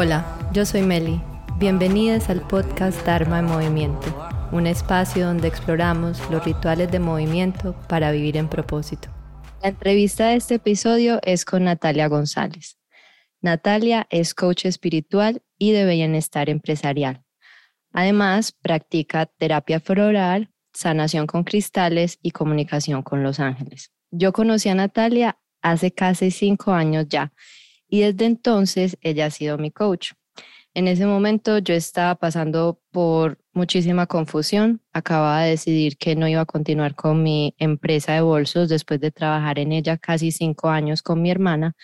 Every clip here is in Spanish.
Hola, yo soy Meli. Bienvenidas al podcast Dharma en Movimiento, un espacio donde exploramos los rituales de movimiento para vivir en propósito. La entrevista de este episodio es con Natalia González. Natalia es coach espiritual y de bienestar empresarial. Además, practica terapia floral, sanación con cristales y comunicación con los ángeles. Yo conocí a Natalia hace casi cinco años ya y desde entonces ella ha sido mi coach. En ese momento yo estaba pasando por muchísima confusión. Acababa de decidir que no iba a continuar con mi empresa de bolsos después de trabajar en ella casi cinco años con mi hermana.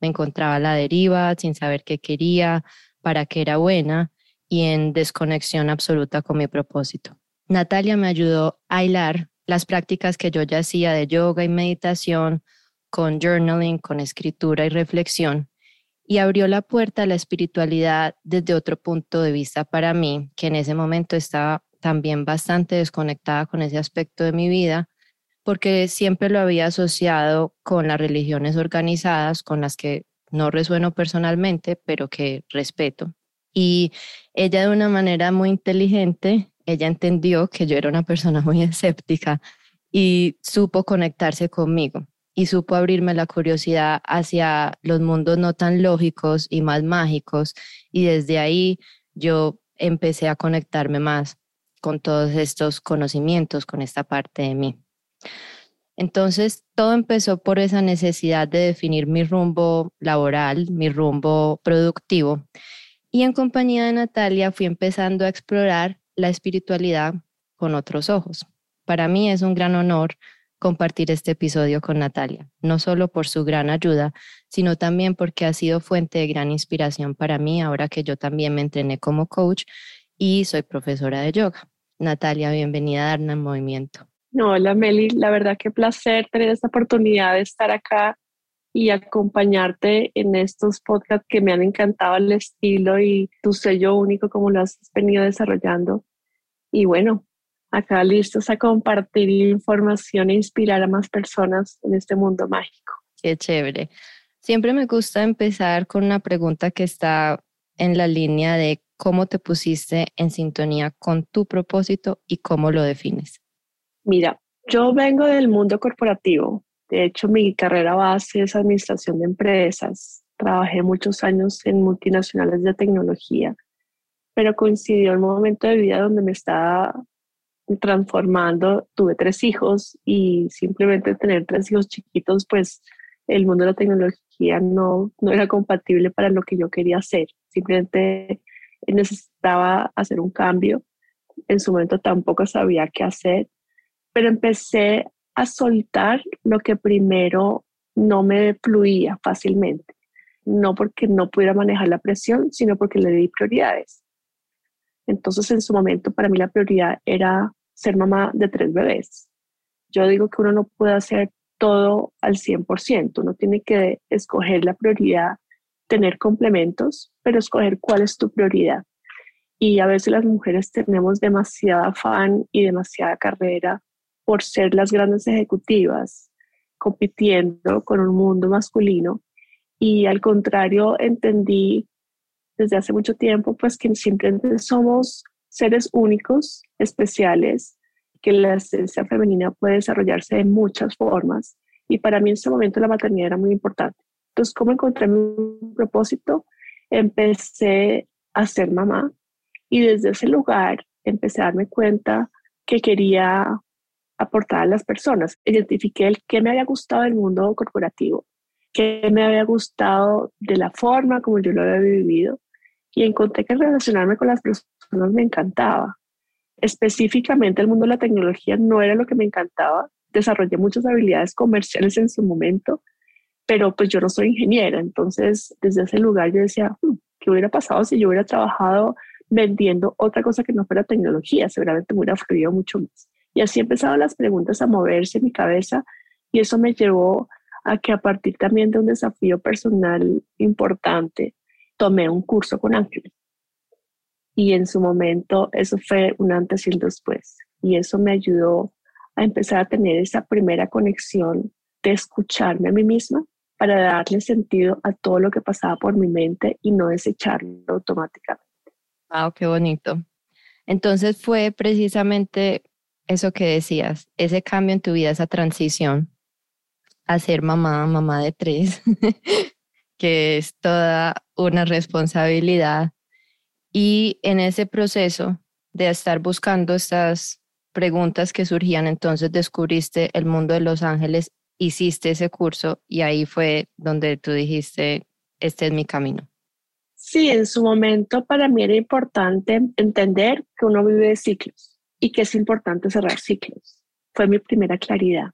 Me encontraba a la deriva, sin saber qué quería, para qué era buena y en desconexión absoluta con mi propósito. Natalia me ayudó a hilar las prácticas que yo ya hacía de yoga y meditación con journaling, con escritura y reflexión, y abrió la puerta a la espiritualidad desde otro punto de vista para mí, que en ese momento estaba también bastante desconectada con ese aspecto de mi vida, porque siempre lo había asociado con las religiones organizadas, con las que no resueno personalmente, pero que respeto. Y ella de una manera muy inteligente, ella entendió que yo era una persona muy escéptica y supo conectarse conmigo y supo abrirme la curiosidad hacia los mundos no tan lógicos y más mágicos y desde ahí yo empecé a conectarme más con todos estos conocimientos, con esta parte de mí. Entonces, todo empezó por esa necesidad de definir mi rumbo laboral, mi rumbo productivo. Y en compañía de Natalia fui empezando a explorar la espiritualidad con otros ojos. Para mí es un gran honor compartir este episodio con Natalia, no solo por su gran ayuda, sino también porque ha sido fuente de gran inspiración para mí ahora que yo también me entrené como coach y soy profesora de yoga. Natalia, bienvenida a Darna en Movimiento. hola Meli, la verdad que placer tener esta oportunidad de estar acá y acompañarte en estos podcasts que me han encantado el estilo y tu sello único como lo has venido desarrollando. Y bueno, acá listos a compartir información e inspirar a más personas en este mundo mágico. Qué chévere. Siempre me gusta empezar con una pregunta que está en la línea de cómo te pusiste en sintonía con tu propósito y cómo lo defines. Mira, yo vengo del mundo corporativo. De hecho, mi carrera base es administración de empresas. Trabajé muchos años en multinacionales de tecnología, pero coincidió el momento de vida donde me estaba transformando, tuve tres hijos y simplemente tener tres hijos chiquitos, pues el mundo de la tecnología no, no era compatible para lo que yo quería hacer. Simplemente necesitaba hacer un cambio. En su momento tampoco sabía qué hacer, pero empecé a soltar lo que primero no me fluía fácilmente. No porque no pudiera manejar la presión, sino porque le di prioridades. Entonces, en su momento, para mí la prioridad era ser mamá de tres bebés. Yo digo que uno no puede hacer todo al 100%, uno tiene que escoger la prioridad, tener complementos, pero escoger cuál es tu prioridad. Y a veces las mujeres tenemos demasiada afán y demasiada carrera por ser las grandes ejecutivas, compitiendo con un mundo masculino. Y al contrario, entendí desde hace mucho tiempo, pues que simplemente somos seres únicos, especiales, que la esencia femenina puede desarrollarse de muchas formas. Y para mí en ese momento la maternidad era muy importante. Entonces, ¿cómo encontré mi propósito? Empecé a ser mamá y desde ese lugar empecé a darme cuenta que quería aportar a las personas. Identifiqué el que me había gustado del mundo corporativo, que me había gustado de la forma como yo lo había vivido y encontré que relacionarme con las personas me encantaba. Específicamente el mundo de la tecnología no era lo que me encantaba. Desarrollé muchas habilidades comerciales en su momento, pero pues yo no soy ingeniera. Entonces, desde ese lugar yo decía, hmm, ¿qué hubiera pasado si yo hubiera trabajado vendiendo otra cosa que no fuera tecnología? Seguramente me hubiera fluido mucho más. Y así empezaron las preguntas a moverse en mi cabeza y eso me llevó a que a partir también de un desafío personal importante, tomé un curso con Ángeles. Y en su momento eso fue un antes y un después. Y eso me ayudó a empezar a tener esa primera conexión de escucharme a mí misma para darle sentido a todo lo que pasaba por mi mente y no desecharlo automáticamente. Ah, qué bonito. Entonces fue precisamente eso que decías, ese cambio en tu vida, esa transición a ser mamá, mamá de tres, que es toda una responsabilidad. Y en ese proceso de estar buscando estas preguntas que surgían, entonces descubriste el mundo de los ángeles, hiciste ese curso y ahí fue donde tú dijiste, este es mi camino. Sí, en su momento para mí era importante entender que uno vive de ciclos y que es importante cerrar ciclos. Fue mi primera claridad.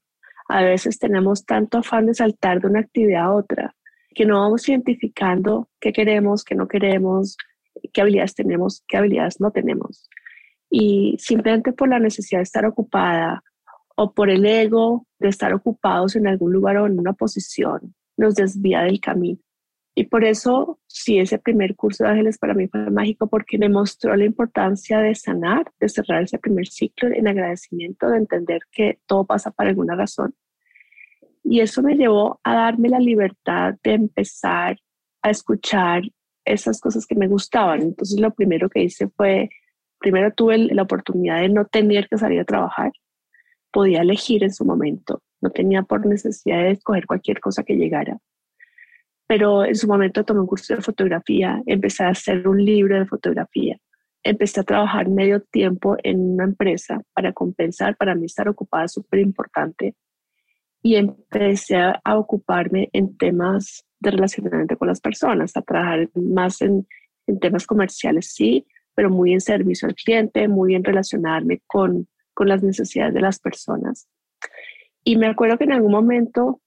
A veces tenemos tanto afán de saltar de una actividad a otra que no vamos identificando qué queremos, qué no queremos, qué habilidades tenemos, qué habilidades no tenemos. Y simplemente por la necesidad de estar ocupada o por el ego de estar ocupados en algún lugar o en una posición, nos desvía del camino. Y por eso, sí, ese primer curso de ángeles para mí fue mágico porque me mostró la importancia de sanar, de cerrar ese primer ciclo en agradecimiento, de entender que todo pasa por alguna razón. Y eso me llevó a darme la libertad de empezar a escuchar esas cosas que me gustaban. Entonces, lo primero que hice fue, primero tuve la oportunidad de no tener que salir a trabajar, podía elegir en su momento, no tenía por necesidad de escoger cualquier cosa que llegara. Pero en su momento tomé un curso de fotografía, empecé a hacer un libro de fotografía, empecé a trabajar medio tiempo en una empresa para compensar, para mí estar ocupada es súper importante, y empecé a ocuparme en temas de relacionamiento con las personas, a trabajar más en, en temas comerciales, sí, pero muy en servicio al cliente, muy en relacionarme con, con las necesidades de las personas. Y me acuerdo que en algún momento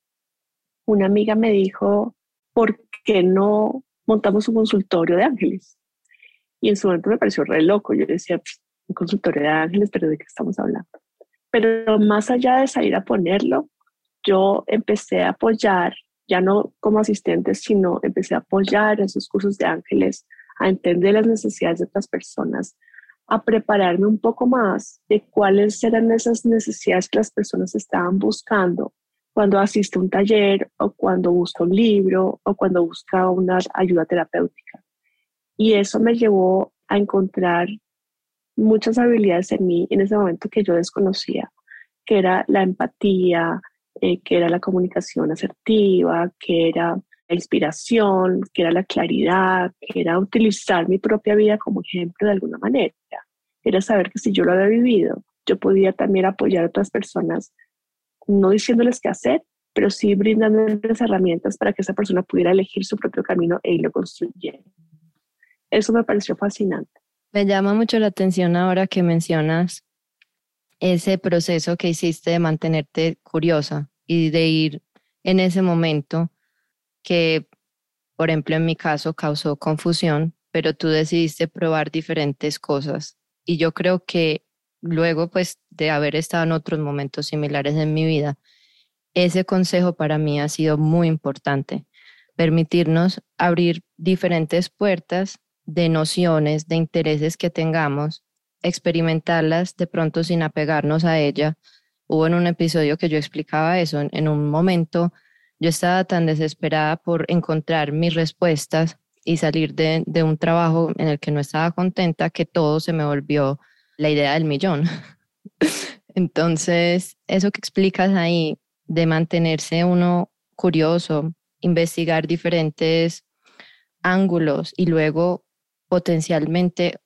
una amiga me dijo, ¿por qué no montamos un consultorio de ángeles? Y en su momento me pareció re loco. Yo decía, un consultorio de ángeles, pero ¿de qué estamos hablando? Pero más allá de salir a ponerlo, yo empecé a apoyar, ya no como asistente, sino empecé a apoyar esos cursos de ángeles, a entender las necesidades de otras personas, a prepararme un poco más de cuáles eran esas necesidades que las personas estaban buscando cuando asiste a un taller o cuando busca un libro o cuando busca una ayuda terapéutica. Y eso me llevó a encontrar muchas habilidades en mí en ese momento que yo desconocía, que era la empatía, eh, que era la comunicación asertiva, que era la inspiración, que era la claridad, que era utilizar mi propia vida como ejemplo de alguna manera. Era saber que si yo lo había vivido, yo podía también apoyar a otras personas no diciéndoles qué hacer, pero sí brindándoles herramientas para que esa persona pudiera elegir su propio camino e irlo construyendo. Eso me pareció fascinante. Me llama mucho la atención ahora que mencionas ese proceso que hiciste de mantenerte curiosa y de ir en ese momento que, por ejemplo, en mi caso causó confusión, pero tú decidiste probar diferentes cosas. Y yo creo que luego pues de haber estado en otros momentos similares en mi vida, ese consejo para mí ha sido muy importante, permitirnos abrir diferentes puertas de nociones, de intereses que tengamos, experimentarlas de pronto sin apegarnos a ella. Hubo en un episodio que yo explicaba eso, en, un momento yo estaba tan desesperada por encontrar mis respuestas y salir de, de un trabajo en el que no estaba contenta que todo se me volvió la idea del millón. Entonces, eso que explicas ahí de mantenerse uno curioso, investigar diferentes ángulos y luego potencialmente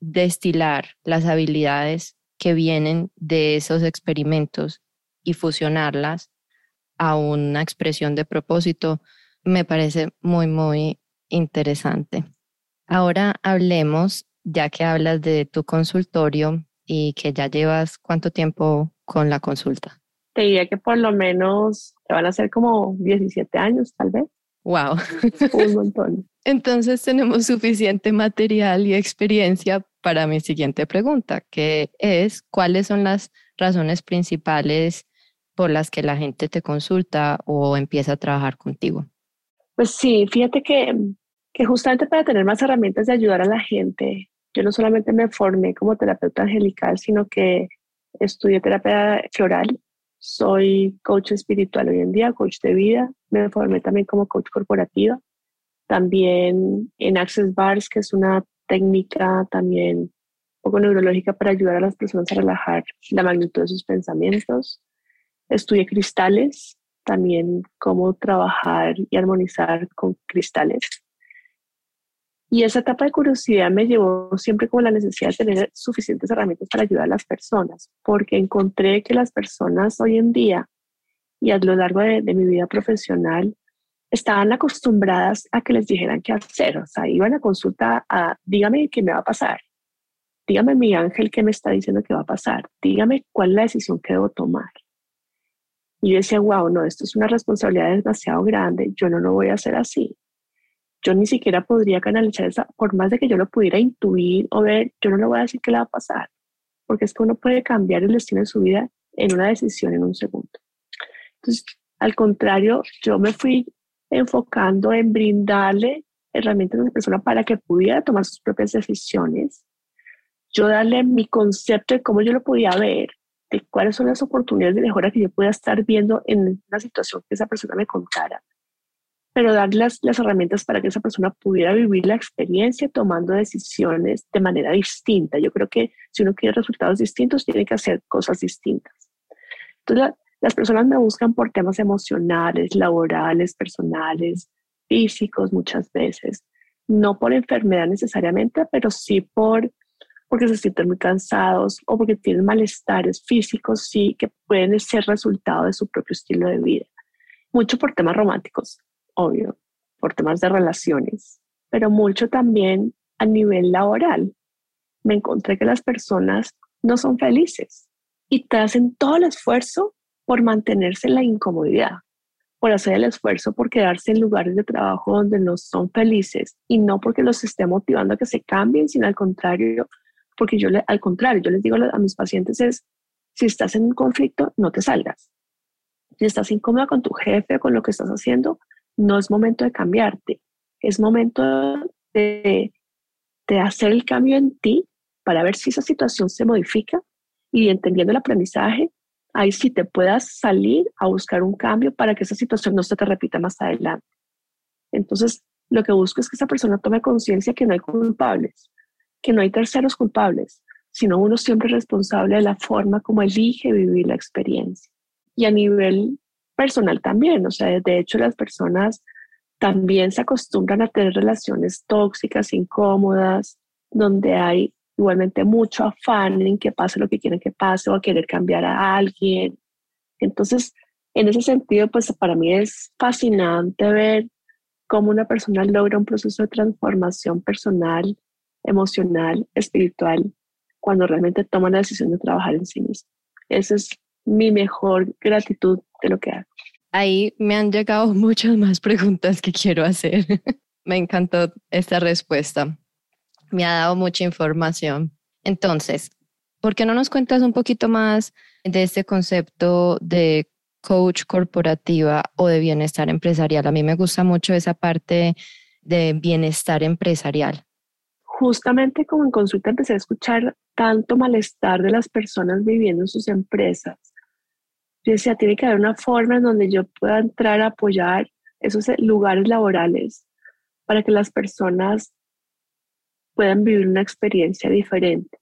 destilar las habilidades que vienen de esos experimentos y fusionarlas a una expresión de propósito, me parece muy, muy interesante. Ahora hablemos ya que hablas de tu consultorio y que ya llevas cuánto tiempo con la consulta. Te diría que por lo menos te van a ser como 17 años, tal vez. Wow. Un montón. Entonces tenemos suficiente material y experiencia para mi siguiente pregunta, que es, ¿cuáles son las razones principales por las que la gente te consulta o empieza a trabajar contigo? Pues sí, fíjate que, que justamente para tener más herramientas de ayudar a la gente, yo no solamente me formé como terapeuta angelical, sino que estudié terapia floral soy coach espiritual hoy en día, coach de vida. Me formé también como coach corporativa. También en Access Bars, que es una técnica también un poco neurológica para ayudar a las personas a relajar la magnitud de sus pensamientos. Estudié cristales, también cómo trabajar y armonizar con cristales. Y esa etapa de curiosidad me llevó siempre con la necesidad de tener suficientes herramientas para ayudar a las personas, porque encontré que las personas hoy en día y a lo largo de, mi vida profesional estaban acostumbradas a que les dijeran qué hacer. O sea, iban a consulta a, dígame qué me va a pasar. Dígame mi ángel qué me está diciendo que va a pasar. Dígame cuál es la decisión que debo tomar. Y yo decía, wow, no, esto es una responsabilidad demasiado grande. Yo no lo voy a hacer así yo ni siquiera podría canalizar esa, por más de que yo lo pudiera intuir o ver, yo no le voy a decir qué le va a pasar, porque es que uno puede cambiar el destino de su vida en una decisión en un segundo. Entonces, al contrario, yo me fui enfocando en brindarle herramientas a la persona para que pudiera tomar sus propias decisiones, yo darle mi concepto de cómo yo lo podía ver, de cuáles son las oportunidades de mejora que yo pueda estar viendo en una situación que esa persona me contara pero dar las, las herramientas para que esa persona pudiera vivir la experiencia tomando decisiones de manera distinta. Yo creo que si uno quiere resultados distintos, tiene que hacer cosas distintas. Entonces, las personas me buscan por temas emocionales, laborales, personales, físicos muchas veces, no por enfermedad necesariamente, pero sí por porque se sienten muy cansados o porque tienen malestares físicos, sí, que pueden ser resultado de su propio estilo de vida. Mucho por temas románticos obvio, por temas de relaciones, pero mucho también a nivel laboral. Me encontré que las personas no son felices y te hacen todo el esfuerzo por mantenerse en la incomodidad, por hacer el esfuerzo por quedarse en lugares de trabajo donde no son felices y no porque los esté motivando a que se cambien, sino al contrario, porque yo le, al contrario, yo les digo a mis pacientes es, si estás en un conflicto, no te salgas. Si estás incómoda con tu jefe con lo que estás haciendo, no es momento de cambiarte, es momento de, de hacer el cambio en ti para ver si esa situación se modifica y entendiendo el aprendizaje, ahí sí te puedas salir a buscar un cambio para que esa situación no se te repita más adelante. Entonces, lo que busco es que esa persona tome conciencia que no hay culpables, que no hay terceros culpables, sino uno siempre responsable de la forma como elige vivir la experiencia. Y a nivel personal también, o sea, de hecho las personas también se acostumbran a tener relaciones tóxicas, incómodas, donde hay igualmente mucho afán en que pase lo que quieren que pase o a querer cambiar a alguien. Entonces, en ese sentido, pues para mí es fascinante ver cómo una persona logra un proceso de transformación personal, emocional, espiritual, cuando realmente toma la decisión de trabajar en sí mismo. Esa es mi mejor gratitud de lo que hago. Ahí me han llegado muchas más preguntas que quiero hacer. me encantó esta respuesta. Me ha dado mucha información. Entonces, ¿por qué no nos cuentas un poquito más de este concepto de coach corporativa o de bienestar empresarial? A mí me gusta mucho esa parte de bienestar empresarial. Justamente como en consulta empecé a escuchar tanto malestar de las personas viviendo en sus empresas, yo decía, tiene que haber una forma en donde yo pueda entrar a apoyar esos lugares laborales para que las personas puedan vivir una experiencia diferente.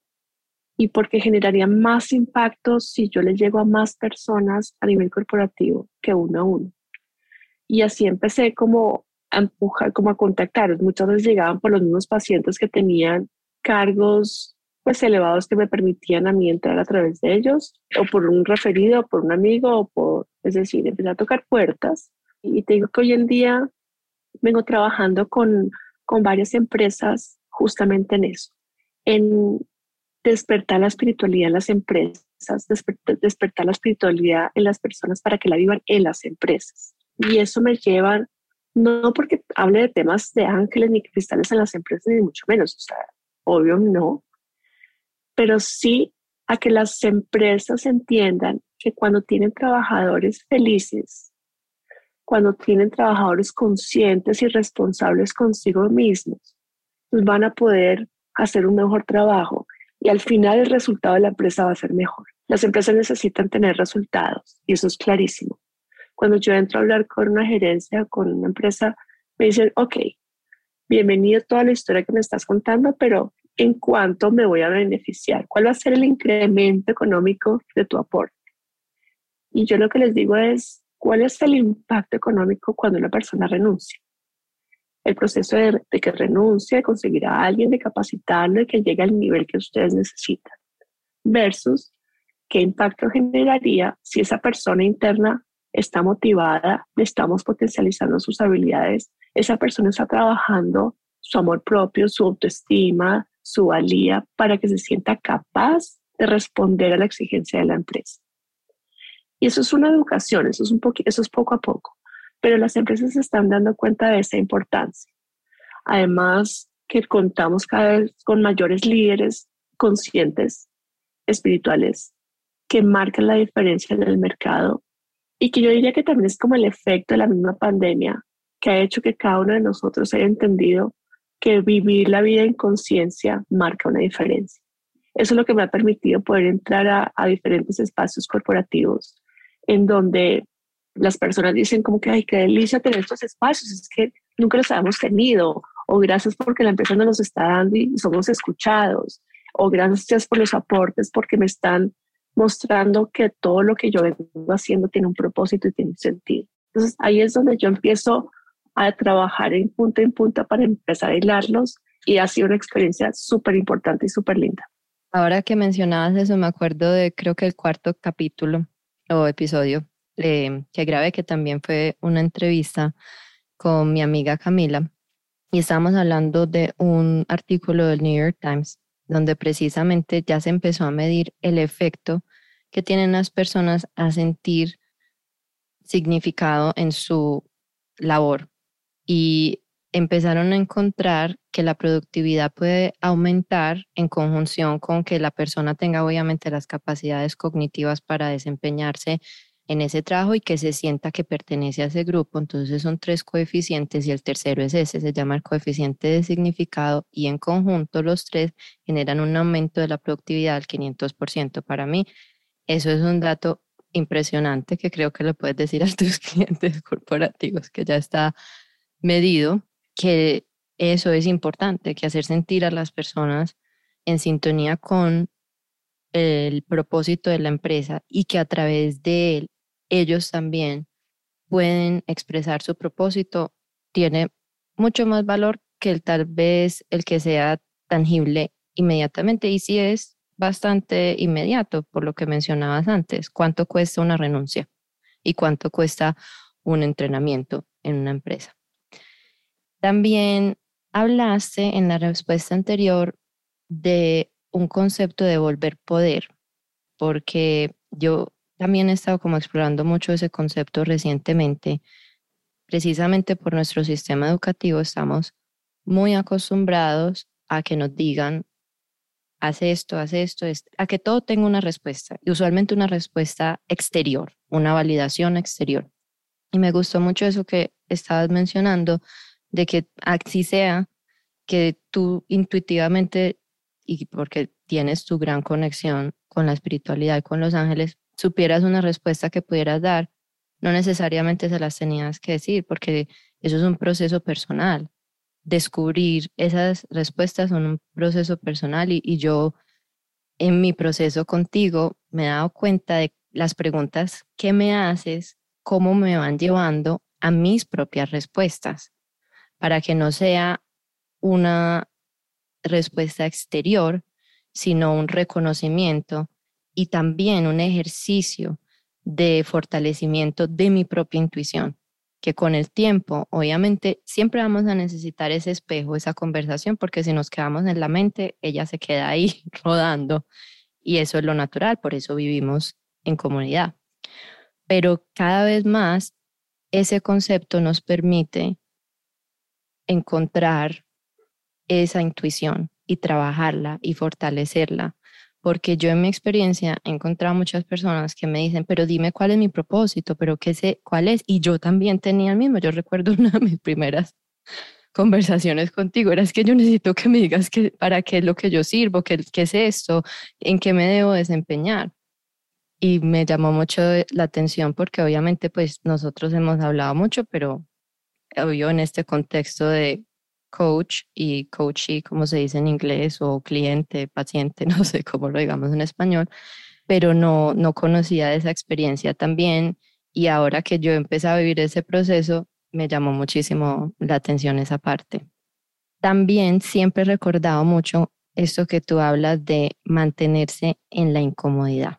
Y porque generaría más impacto si yo le llego a más personas a nivel corporativo que uno a uno. Y así empecé como a empujar, como a contactar. Muchas veces llegaban por los mismos pacientes que tenían cargos pues elevados que me permitían a mí entrar a través de ellos, o por un referido, o por un amigo, o por, es decir, empecé a tocar puertas. Y te digo que hoy en día vengo trabajando con, con varias empresas justamente en eso, en despertar la espiritualidad en las empresas, despertar, la espiritualidad en las personas para que la vivan en las empresas. Y eso me lleva, no porque hable de temas de ángeles ni cristales en las empresas, ni mucho menos, o sea, obvio no, pero sí a que las empresas entiendan que cuando tienen trabajadores felices, cuando tienen trabajadores conscientes y responsables consigo mismos, pues van a poder hacer un mejor trabajo y al final el resultado de la empresa va a ser mejor. Las empresas necesitan tener resultados y eso es clarísimo. Cuando yo entro a hablar con una gerencia, con una empresa, me dicen, ok, bienvenido a toda la historia que me estás contando, pero ¿en cuánto me voy a beneficiar? ¿Cuál va a ser el incremento económico de tu aporte? Y yo lo que les digo es, ¿cuál es el impacto económico cuando una persona renuncia? El proceso de, que renuncie, de conseguir a alguien, de capacitarlo, de que llegue al nivel que ustedes necesitan, versus qué impacto generaría si esa persona interna está motivada, le estamos potencializando sus habilidades, esa persona está trabajando su amor propio, su autoestima, su valía para que se sienta capaz de responder a la exigencia de la empresa. Y eso es una educación, eso es, un eso es poco a poco, pero las empresas se están dando cuenta de esa importancia. Además, que contamos cada vez con mayores líderes conscientes, espirituales, que marcan la diferencia en el mercado y que yo diría que también es como el efecto de la misma pandemia que ha hecho que cada uno de nosotros haya entendido que vivir la vida en conciencia marca una diferencia. Eso es lo que me ha permitido poder entrar a, a, diferentes espacios corporativos en donde las personas dicen como que, ay, qué delicia tener estos espacios, es que nunca los habíamos tenido, o gracias porque la empresa nos los está dando y somos escuchados, o gracias por los aportes porque me están mostrando que todo lo que yo vengo haciendo tiene un propósito y tiene un sentido. Entonces ahí es donde yo empiezo a trabajar en punta en punta para empezar a hilarlos y ha sido una experiencia súper importante y súper linda. Ahora que mencionabas eso, me acuerdo de creo que el cuarto capítulo o episodio que grabé, que también fue una entrevista con mi amiga Camila y estábamos hablando de un artículo del New York Times donde precisamente ya se empezó a medir el efecto que tienen las personas a sentir significado en su labor. Y empezaron a encontrar que la productividad puede aumentar en conjunción con que la persona tenga obviamente las capacidades cognitivas para desempeñarse en ese trabajo y que se sienta que pertenece a ese grupo. Entonces son tres coeficientes y el tercero es ese, se llama el coeficiente de significado y en conjunto los tres generan un aumento de la productividad del 500%. Para mí eso es un dato impresionante que creo que le puedes decir a tus clientes corporativos que ya está medido, que eso es importante, que hacer sentir a las personas en sintonía con el propósito de la empresa y que a través de él ellos también pueden expresar su propósito, tiene mucho más valor que el tal vez el que sea tangible inmediatamente. Y si es bastante inmediato, por lo que mencionabas antes, cuánto cuesta una renuncia y cuánto cuesta un entrenamiento en una empresa. También hablaste en la respuesta anterior de un concepto de volver poder, porque yo también he estado como explorando mucho ese concepto recientemente. Precisamente por nuestro sistema educativo estamos muy acostumbrados a que nos digan, haz esto, haz esto, a que todo tenga una respuesta, y usualmente una respuesta exterior, una validación exterior. Y me gustó mucho eso que estabas mencionando, de que así sea, que tú intuitivamente, y porque tienes tu gran conexión con la espiritualidad y con los ángeles, supieras una respuesta que pudieras dar, no necesariamente se las tenías que decir, porque eso es un proceso personal. Descubrir esas respuestas son un proceso personal y, yo en mi proceso contigo me he dado cuenta de las preguntas que me haces, cómo me van llevando a mis propias respuestas, para que no sea una respuesta exterior, sino un reconocimiento y también un ejercicio de fortalecimiento de mi propia intuición, que con el tiempo, obviamente, siempre vamos a necesitar ese espejo, esa conversación, porque si nos quedamos en la mente, ella se queda ahí rodando y eso es lo natural, por eso vivimos en comunidad. Pero cada vez más ese concepto nos permite encontrar esa intuición y trabajarla y fortalecerla porque yo en mi experiencia he encontrado muchas personas que me dicen, pero dime cuál es mi propósito, pero qué sé cuál es. Y yo también tenía el mismo. Yo recuerdo una de mis primeras conversaciones contigo, era es que yo necesito que me digas que, para qué es lo que yo sirvo, qué, qué es esto, en qué me debo desempeñar. y me llamó mucho la atención porque obviamente pues nosotros hemos hablado mucho, pero obvio en este contexto de coach y coachee, como se dice en inglés, o cliente, paciente, no sé cómo lo digamos en español, pero no, no conocía esa experiencia también y ahora que yo empecé a vivir ese proceso, me llamó muchísimo la atención esa parte. También siempre he recordado mucho esto que tú hablas de mantenerse en la incomodidad.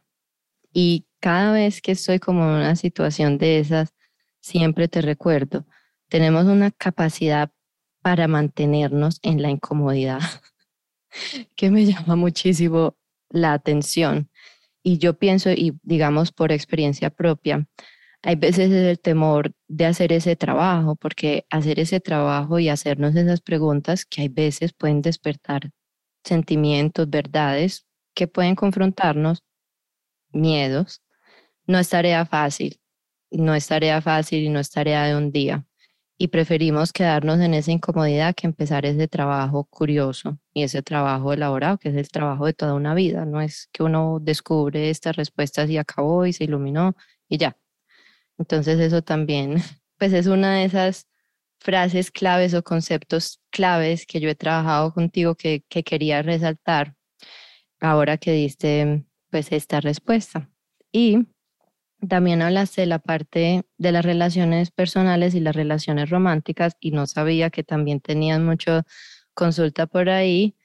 Y cada vez que estoy como en una situación de esas, siempre te recuerdo, tenemos una capacidad para mantenernos en la incomodidad que me llama muchísimo la atención. Y yo pienso, y digamos por experiencia propia, hay veces es el temor de hacer ese trabajo, porque hacer ese trabajo y hacernos esas preguntas que hay veces pueden despertar sentimientos, verdades que pueden confrontarnos, miedos, no es tarea fácil, no es tarea fácil y no es tarea de un día. Y preferimos quedarnos en esa incomodidad que empezar ese trabajo curioso y ese trabajo elaborado, que es el trabajo de toda una vida. No es que uno descubre estas respuestas y acabó y se iluminó y ya. Entonces eso también, pues es una de esas frases claves o conceptos claves que yo he trabajado contigo que, que quería resaltar ahora que diste pues esta respuesta. Y también hablaste de la parte de las relaciones personales y las relaciones románticas y no sabía que también tenías mucho consulta por ahí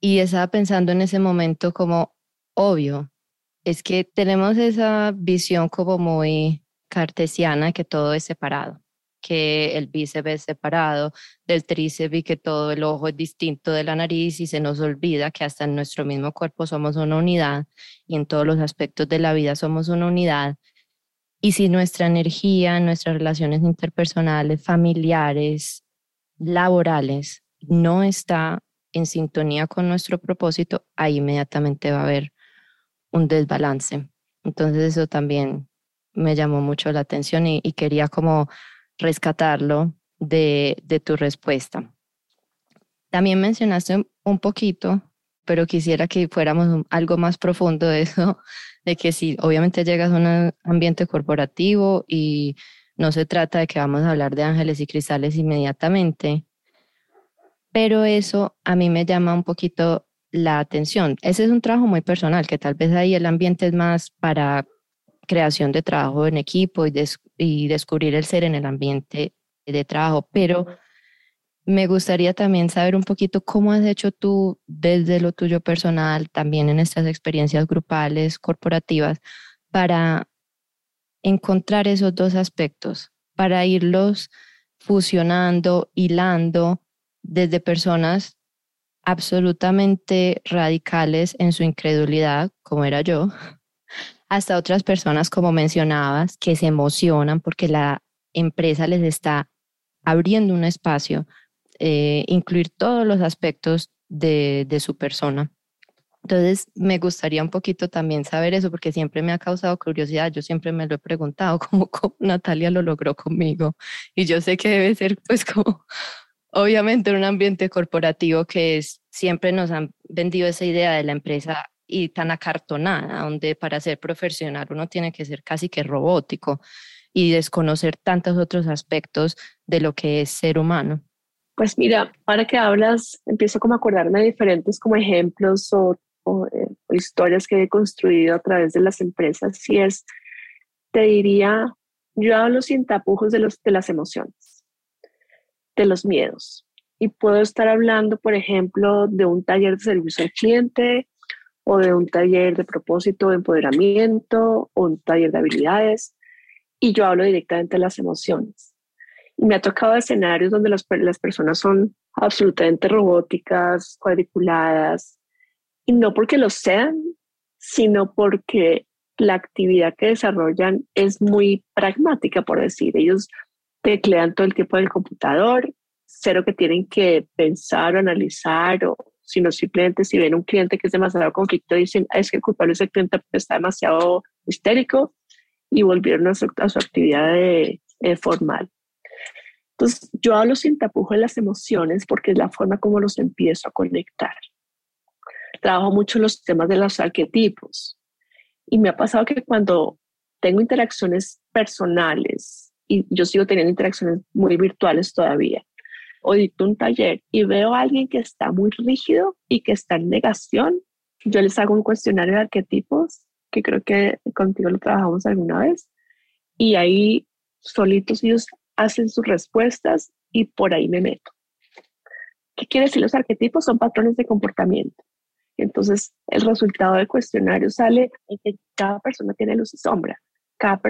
y estaba pensando en ese momento como obvio, es que tenemos esa visión como muy cartesiana que todo es separado, que el bíceps es separado del tríceps y que todo el ojo es distinto de la nariz y se nos olvida que hasta en nuestro mismo cuerpo somos una unidad y en todos los aspectos de la vida somos una unidad. Y si nuestra energía, nuestras relaciones interpersonales, familiares, laborales, no está en sintonía con nuestro propósito, ahí inmediatamente va a haber un desbalance. Entonces eso también me llamó mucho la atención y, quería como rescatarlo de, de, tu respuesta. También mencionaste un poquito, pero quisiera que fuéramos algo más profundo de eso, de que si obviamente llegas a un ambiente corporativo y no se trata de que vamos a hablar de ángeles y cristales inmediatamente, pero eso a mí me llama un poquito la atención. Ese es un trabajo muy personal, que tal vez ahí el ambiente es más para creación de trabajo en equipo y, descubrir el ser en el ambiente de trabajo, pero me gustaría también saber un poquito cómo has hecho tú desde lo tuyo personal, también en estas experiencias grupales, corporativas, para encontrar esos dos aspectos, para irlos fusionando, hilando desde personas absolutamente radicales en su incredulidad, como era yo, hasta otras personas, como mencionabas, que se emocionan porque la empresa les está abriendo un espacio, eh, incluir todos los aspectos de, su persona. Entonces, me gustaría un poquito también saber eso, porque siempre me ha causado curiosidad. Yo siempre me lo he preguntado, cómo, Natalia lo logró conmigo. Y yo sé que debe ser, pues, como, obviamente, un ambiente corporativo que es, siempre nos han vendido esa idea de la empresa y tan acartonada, donde para ser profesional uno tiene que ser casi que robótico y desconocer tantos otros aspectos de lo que es ser humano. Pues mira, ahora que hablas, empiezo como a acordarme de diferentes como ejemplos o, eh, historias que he construido a través de las empresas. Si es, te diría, yo hablo sin tapujos de, los, de las emociones, de los miedos. Y puedo estar hablando, por ejemplo, de un taller de servicio al cliente, o de un taller de propósito, de empoderamiento o un taller de habilidades y yo hablo directamente de las emociones. Y me ha tocado escenarios donde las, las personas son absolutamente robóticas, cuadriculadas, y no porque lo sean, sino porque la actividad que desarrollan es muy pragmática, por decir. Ellos teclean todo el tiempo en el computador, cero que tienen que pensar o analizar o sino simplemente si ven un cliente que es demasiado conflicto, dicen, es que el culpable es el cliente está demasiado histérico y volvieron a su, actividad de, formal. Entonces, yo hablo sin tapujo de las emociones porque es la forma como los empiezo a conectar. Trabajo mucho los temas de los arquetipos Y me ha pasado que cuando tengo interacciones personales, y yo sigo teniendo interacciones muy virtuales todavía, o dicto un taller y veo a alguien que está muy rígido y que está en negación, yo les hago un cuestionario de arquetipos, que creo que contigo lo trabajamos alguna vez, y ahí solitos ellos hacen sus respuestas y por ahí me meto. ¿Qué quiere decir los arquetipos? Son patrones de comportamiento. Entonces, el resultado del cuestionario sale en que cada persona tiene luz y sombra. Cada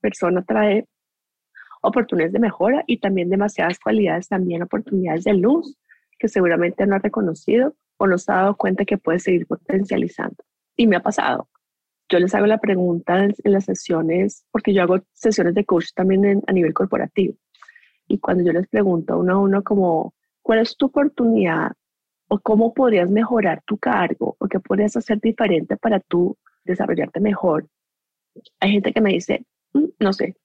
persona trae oportunidades de mejora y también demasiadas cualidades, también oportunidades de luz que seguramente no ha reconocido o no se ha dado cuenta que puede seguir potencializando. Y me ha pasado. Yo les hago la pregunta en, las sesiones, porque yo hago sesiones de coach también a nivel corporativo. Y cuando yo les pregunto uno a uno como, ¿cuál es tu oportunidad o cómo podrías mejorar tu cargo o qué podrías hacer diferente para tú desarrollarte mejor? Hay gente que me dice, mm, no sé,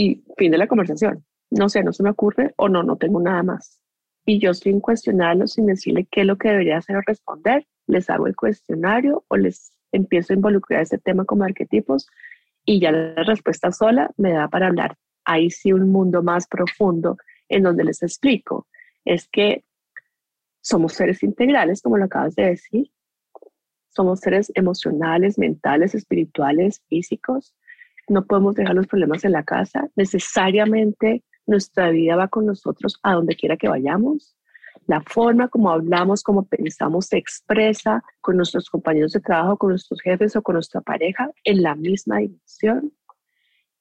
y fin de la conversación. No sé, no se me ocurre o no, no tengo nada más. Y yo sin cuestionarlo, sin decirle qué es lo que debería hacer o responder, les hago el cuestionario o les empiezo a involucrar ese tema como arquetipos y ya la respuesta sola me da para hablar. Ahí sí un mundo más profundo en donde les explico. Es que somos seres integrales, como lo acabas de decir. Somos seres emocionales, mentales, espirituales, físicos no podemos dejar los problemas en la casa, necesariamente nuestra vida va con nosotros a donde quiera que vayamos. La forma como hablamos, como pensamos, se expresa con nuestros compañeros de trabajo, con nuestros jefes o con nuestra pareja en la misma dirección.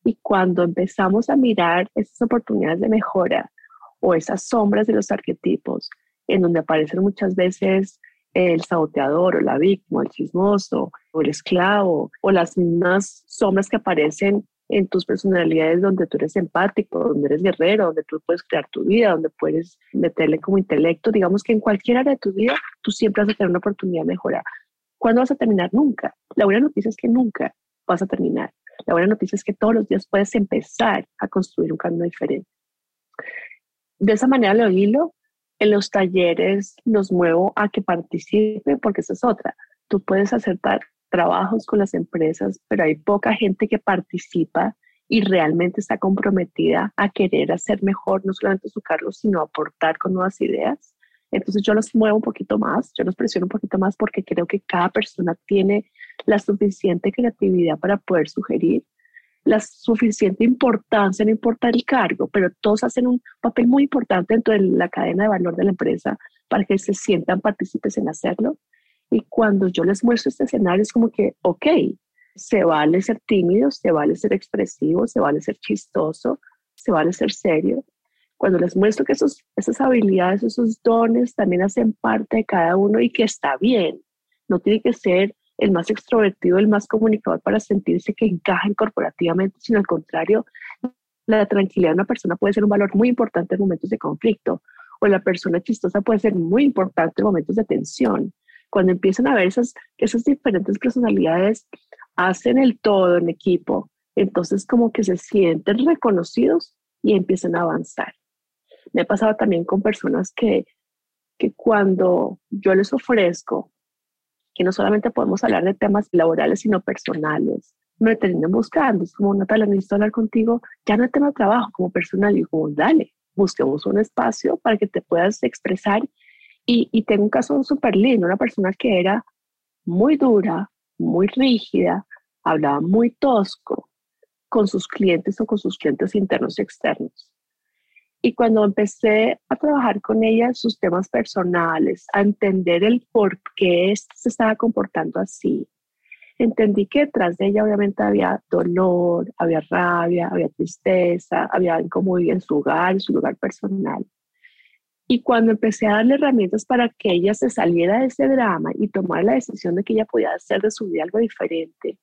Y cuando empezamos a mirar esas oportunidades de mejora o esas sombras de los arquetipos, en donde aparecen muchas veces el saboteador o la víctima, el chismoso o el esclavo o las mismas sombras que aparecen en tus personalidades donde tú eres empático, donde eres guerrero, donde tú puedes crear tu vida, donde puedes meterle como intelecto. Digamos que en cualquier área de tu vida tú siempre vas a tener una oportunidad de mejorar. ¿Cuándo vas a terminar? Nunca. La buena noticia es que nunca vas a terminar. La buena noticia es que todos los días puedes empezar a construir un camino diferente. De esa manera lo hilo en los talleres los muevo a que participen porque esa es otra. Tú puedes hacer trabajos con las empresas, pero hay poca gente que participa y realmente está comprometida a querer hacer mejor no solamente su cargo, sino aportar con nuevas ideas. Entonces yo los muevo un poquito más, yo los presiono un poquito más porque creo que cada persona tiene la suficiente creatividad para poder sugerir la suficiente importancia, no importa el cargo, pero todos hacen un papel muy importante dentro de la cadena de valor de la empresa para que se sientan partícipes en hacerlo. Y cuando yo les muestro este escenario es como que, ok, se vale ser tímido, se vale ser expresivo, se vale ser chistoso, se vale ser serio. Cuando les muestro que esos, esas habilidades, esos dones también hacen parte de cada uno y que está bien, no tiene que ser el más extrovertido, el más comunicador para sentirse que encaja corporativamente, sino al contrario, la tranquilidad de una persona puede ser un valor muy importante en momentos de conflicto, o la persona chistosa puede ser muy importante en momentos de tensión. Cuando empiezan a ver esas, esas diferentes personalidades, hacen el todo en equipo, entonces como que se sienten reconocidos y empiezan a avanzar. Me ha pasado también con personas que, que cuando yo les ofrezco que no solamente podemos hablar de temas laborales, sino personales. Me terminan buscando, es como, Natalia, necesito hablar contigo, ya no tema de trabajo, como personal, y como, dale, busquemos un espacio para que te puedas expresar. Y, y tengo un caso súper lindo, una persona que era muy dura, muy rígida, hablaba muy tosco con sus clientes o con sus clientes internos y externos. Y cuando empecé a trabajar con ella sus temas personales, a entender el por qué se estaba comportando así, entendí que detrás de ella obviamente había dolor, había rabia, había tristeza, había incomodidad en su hogar, en su lugar personal. Y cuando empecé a darle herramientas para que ella se saliera de ese drama y tomara la decisión de que ella podía hacer de su vida algo diferente,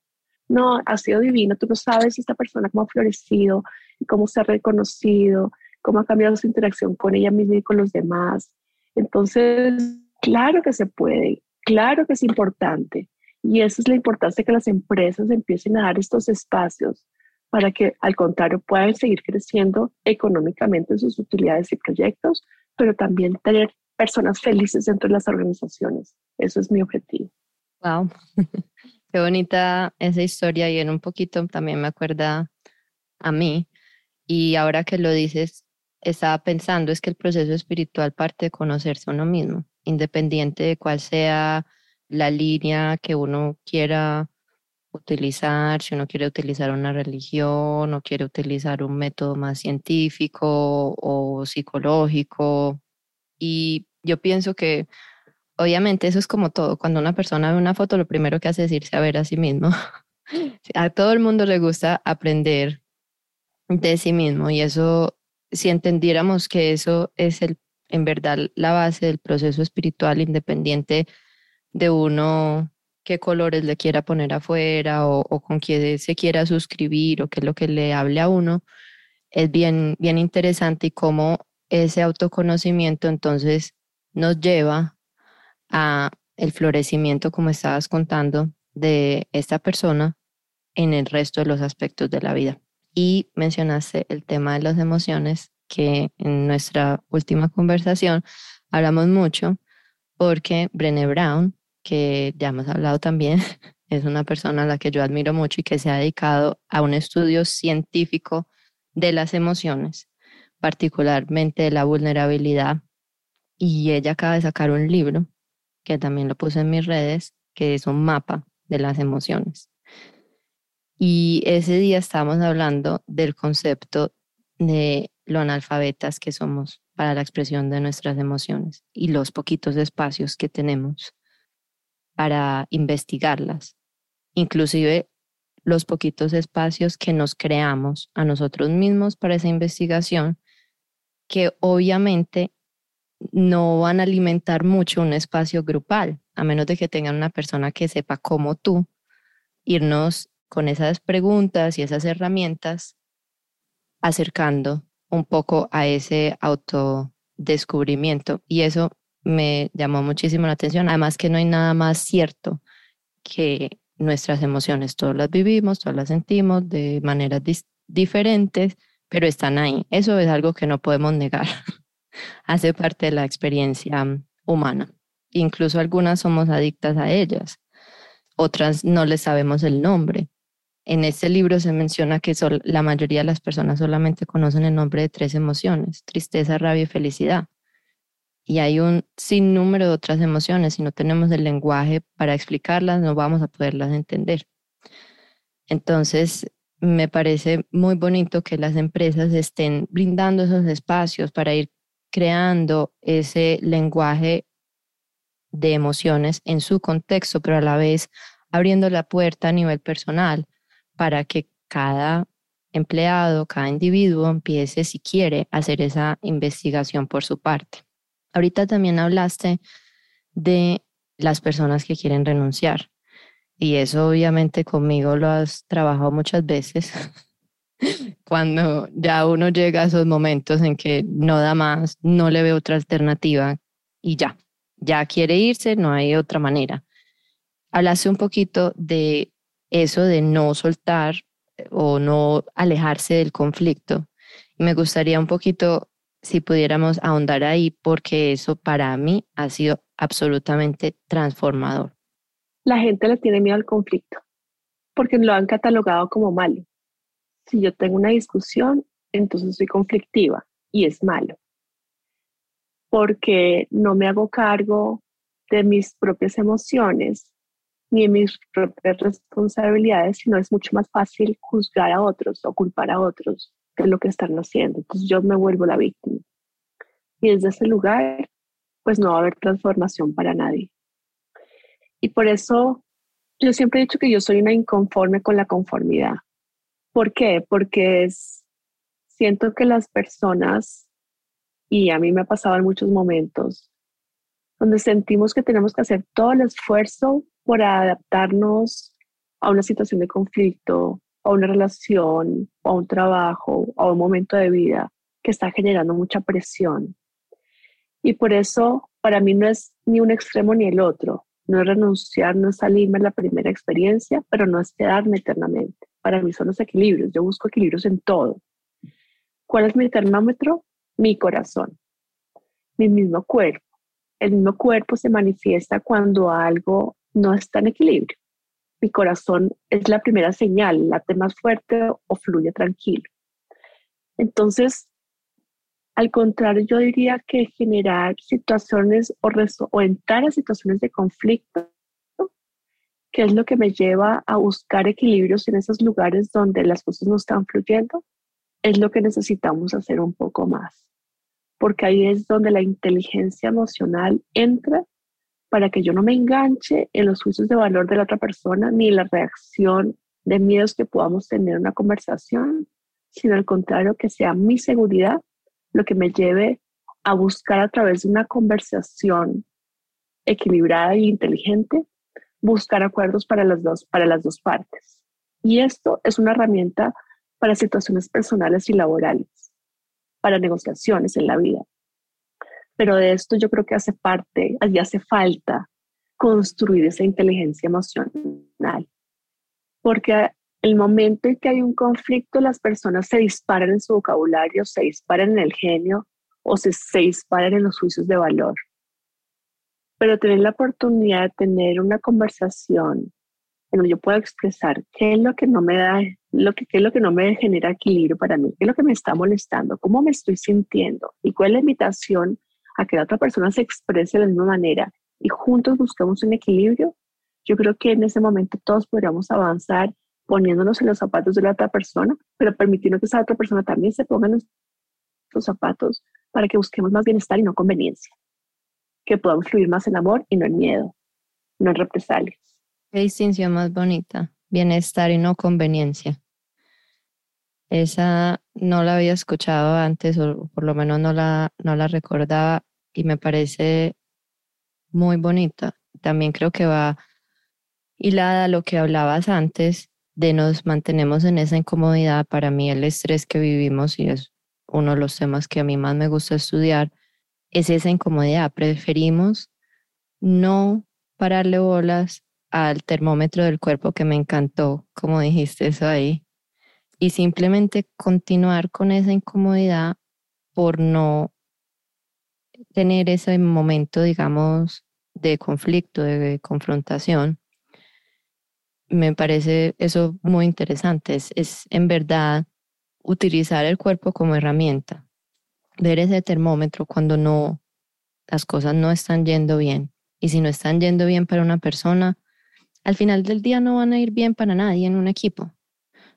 no, ha sido divino, tú no sabes esta persona cómo ha florecido cómo se ha reconocido cómo ha cambiado su interacción con ella misma y con los demás. Entonces, claro que se puede, claro que es importante. Y esa es la importancia que las empresas empiecen a dar estos espacios para que, al contrario, puedan seguir creciendo económicamente en sus utilidades y proyectos, pero también tener personas felices dentro de las organizaciones. Eso es mi objetivo. Wow. Qué bonita esa historia y en un poquito también me acuerda a mí. Y ahora que lo dices, estaba pensando es que el proceso espiritual parte de conocerse a uno mismo, independiente de cuál sea la línea que uno quiera utilizar, si uno quiere utilizar una religión o quiere utilizar un método más científico o psicológico. Y yo pienso que obviamente eso es como todo. Cuando una persona ve una foto, lo primero que hace es irse a ver a sí mismo. a todo el mundo le gusta aprender de sí mismo y eso, si entendiéramos que eso es el, en verdad la base del proceso espiritual independiente de uno qué colores le quiera poner afuera o, con quién se quiera suscribir o qué es lo que le hable a uno, es bien, bien interesante y cómo ese autoconocimiento entonces nos lleva a el florecimiento, como estabas contando, de esta persona en el resto de los aspectos de la vida. Y mencionaste el tema de las emociones, que en nuestra última conversación hablamos mucho, porque Brené Brown que ya hemos hablado también, es una persona a la que yo admiro mucho y que se ha dedicado a un estudio científico de las emociones, particularmente de la vulnerabilidad. Y ella acaba de sacar un libro, que también lo puse en mis redes, que es un mapa de las emociones. Y ese día estábamos hablando del concepto de lo analfabetas que somos para la expresión de nuestras emociones y los poquitos espacios que tenemos para investigarlas, inclusive los poquitos espacios que nos creamos a nosotros mismos para esa investigación, que obviamente no van a alimentar mucho un espacio grupal, a menos de que tengan una persona que sepa como tú, irnos con esas preguntas y esas herramientas acercando un poco a ese autodescubrimiento. Y eso me llamó muchísimo la atención. Además que no hay nada más cierto que nuestras emociones. Todas las vivimos, todas las sentimos de maneras diferentes, pero están ahí. Eso es algo que no podemos negar. Hace parte de la experiencia humana. Incluso algunas somos adictas a ellas, otras no les sabemos el nombre. En este libro se menciona que la mayoría de las personas solamente conocen el nombre de tres emociones, tristeza, rabia y felicidad y hay un sinnúmero de otras emociones. Si no tenemos el lenguaje para explicarlas, no vamos a poderlas entender. Entonces, me parece muy bonito que las empresas estén brindando esos espacios para ir creando ese lenguaje de emociones en su contexto, pero a la vez abriendo la puerta a nivel personal para que cada empleado, cada individuo empiece, si quiere, a hacer esa investigación por su parte. Ahorita también hablaste de las personas que quieren renunciar y eso obviamente conmigo lo has trabajado muchas veces. Cuando ya uno llega a esos momentos en que no da más, no le ve otra alternativa y ya, ya quiere irse, no hay otra manera. Hablaste un poquito de eso de no soltar o no alejarse del conflicto. Me gustaría un poquito si pudiéramos ahondar ahí, porque eso para mí ha sido absolutamente transformador. La gente le tiene miedo al conflicto, porque lo han catalogado como malo. Si yo tengo una discusión, entonces soy conflictiva y es malo, porque no me hago cargo de mis propias emociones ni de mis propias responsabilidades, sino es mucho más fácil juzgar a otros o culpar a otros de lo que están haciendo. Entonces yo me vuelvo la víctima. Y desde ese lugar, pues no va a haber transformación para nadie. Y por eso yo siempre he dicho que yo soy una inconforme con la conformidad. ¿Por qué? Porque es, siento que las personas, y a mí me ha pasado en muchos momentos, donde sentimos que tenemos que hacer todo el esfuerzo por adaptarnos a una situación de conflicto, a una relación, a un trabajo, a un momento de vida que está generando mucha presión. Y por eso para mí no es ni un extremo ni el otro. No es renunciar, no es salirme de la primera experiencia, pero no es quedarme eternamente. Para mí son los equilibrios. Yo busco equilibrios en todo. ¿Cuál es mi termómetro? Mi corazón, mi mismo cuerpo. El mismo cuerpo se manifiesta cuando algo no está en equilibrio. mi corazón es la primera señal, late más fuerte o fluye tranquilo. Entonces, al contrario, yo diría que generar situaciones o, o entrar a situaciones de conflicto, que es lo que me lleva a buscar equilibrios en esos lugares donde las cosas no están fluyendo, es lo que necesitamos hacer un poco más. Porque ahí es donde la inteligencia emocional entra para que yo no me enganche en los juicios de valor de la otra persona ni la reacción de miedos que podamos tener en una conversación, sino al contrario, que sea mi seguridad lo que me lleve a buscar a través de una conversación equilibrada e inteligente, buscar acuerdos para las dos, para las dos partes. Y esto es una herramienta para situaciones personales y laborales, para negociaciones en la vida. Pero de esto yo creo que hace parte, y hace falta construir esa inteligencia emocional. Porque el momento en que hay un conflicto, las personas se disparan en su vocabulario, se disparan en el genio o se, se disparan en los juicios de valor. Pero tener la oportunidad de tener una conversación en donde yo pueda expresar qué es lo que no me da, lo que, qué es lo que no me genera equilibrio para mí, qué es lo que me está molestando, cómo me estoy sintiendo y cuál es la invitación a que la otra persona se exprese de la misma manera y juntos busquemos un equilibrio, yo creo que en ese momento todos podríamos avanzar poniéndonos en los zapatos de la otra persona, pero permitiendo que esa otra persona también se ponga en los zapatos para que busquemos más bienestar y no conveniencia, que podamos fluir más en amor y no en miedo, no en represalias. Qué distinción más bonita, bienestar y no conveniencia. Esa no la había escuchado antes, o por lo menos no la, no la recordaba, y me parece muy bonita. También creo que va hilada a lo que hablabas antes de nos mantenemos en esa incomodidad. Para mí el estrés que vivimos, y es uno de los temas que a mí más me gusta estudiar, es esa incomodidad. Preferimos no pararle bolas al termómetro del cuerpo que me encantó, como dijiste eso ahí, y simplemente continuar con esa incomodidad por no tener ese momento, digamos, de conflicto, de confrontación. Me parece eso muy interesante. Es, es en verdad utilizar el cuerpo como herramienta, ver ese termómetro cuando no, las cosas no están yendo bien. Y si no están yendo bien para una persona, al final del día no van a ir bien para nadie en un equipo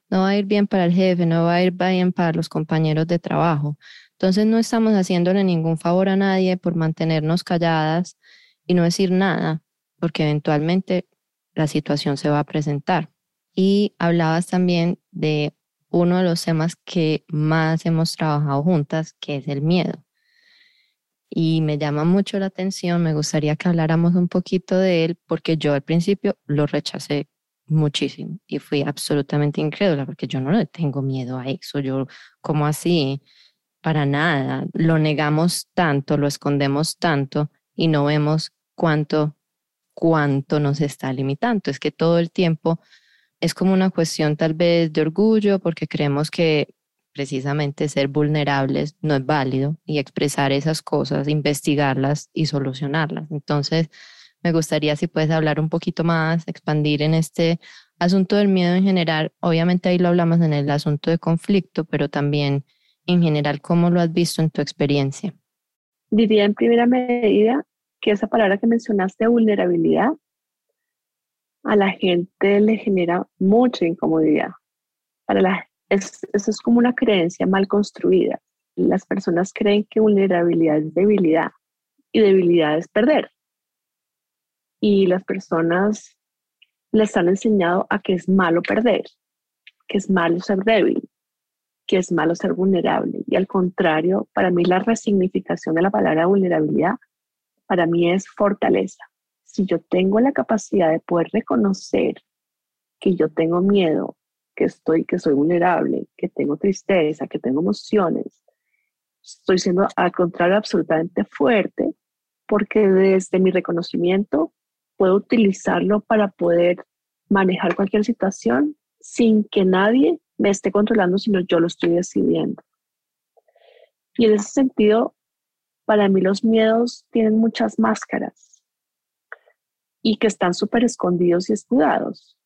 no va a ir bien para el jefe, no va a ir bien para los compañeros de trabajo. Entonces no estamos haciéndole ningún favor a nadie por mantenernos calladas y no decir nada, porque eventualmente la situación se va a presentar. Y hablabas también de uno de los temas que más hemos trabajado juntas, que es el miedo. Y me llama mucho la atención, me gustaría que habláramos un poquito de él, porque yo al principio lo rechacé muchísimo y fui absolutamente incrédula porque yo no le tengo miedo a eso, yo como así, para nada, lo negamos tanto, lo escondemos tanto y no vemos cuánto, cuánto nos está limitando. Es que todo el tiempo es como una cuestión tal vez de orgullo porque creemos que precisamente ser vulnerables no es válido y expresar esas cosas, investigarlas y solucionarlas. Entonces, me gustaría si puedes hablar un poquito más, expandir en este asunto del miedo en general. Obviamente ahí lo hablamos en el asunto de conflicto, pero también en general, ¿cómo lo has visto en tu experiencia? Diría en primera medida que esa palabra que mencionaste, vulnerabilidad, a la gente le genera mucha incomodidad. Para la, eso es como una creencia mal construida. Las personas creen que vulnerabilidad es debilidad y debilidad es perder y las personas les han enseñado a que es malo perder, que es malo ser débil, que es malo ser vulnerable. Y al contrario, para mí la resignificación de la palabra vulnerabilidad, para mí es fortaleza. Si yo tengo la capacidad de poder reconocer que yo tengo miedo, que estoy, que soy vulnerable, que tengo tristeza, que tengo emociones, estoy siendo al contrario absolutamente fuerte, porque desde mi reconocimiento puedo utilizarlo para poder manejar cualquier situación sin que nadie me esté controlando, sino yo lo estoy decidiendo. Y en ese sentido, para mí los miedos tienen muchas máscaras y que están súper escondidos y escudados.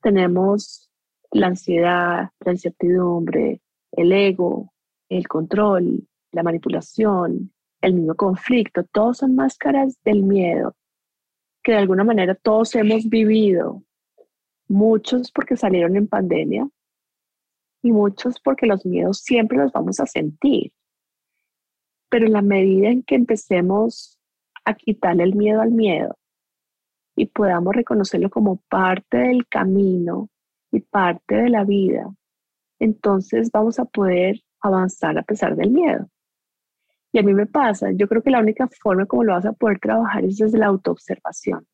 tenemos la ansiedad, la incertidumbre, el ego, el control, la manipulación, el mismo conflicto, todos son máscaras del miedo que de alguna manera todos hemos vivido, muchos porque salieron en pandemia y muchos porque los miedos siempre los vamos a sentir. Pero en la medida en que empecemos a quitarle el miedo al miedo y podamos reconocerlo como parte del camino y parte de la vida, entonces vamos a poder avanzar a pesar del miedo. Y a mí me pasa, yo creo que la única forma como lo vas a poder trabajar es desde la autoobservación.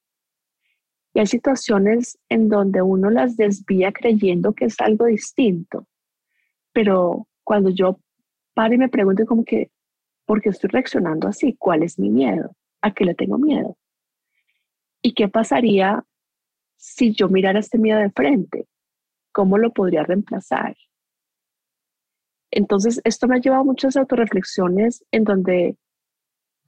Y hay situaciones en donde uno las desvía creyendo que es algo distinto. Pero cuando yo paro y me pregunto como que, ¿por qué estoy reaccionando así? ¿Cuál es mi miedo? ¿A qué le tengo miedo? ¿Y qué pasaría si yo mirara este miedo de frente? ¿Cómo lo podría reemplazar? Entonces, esto me ha llevado a muchas autorreflexiones en donde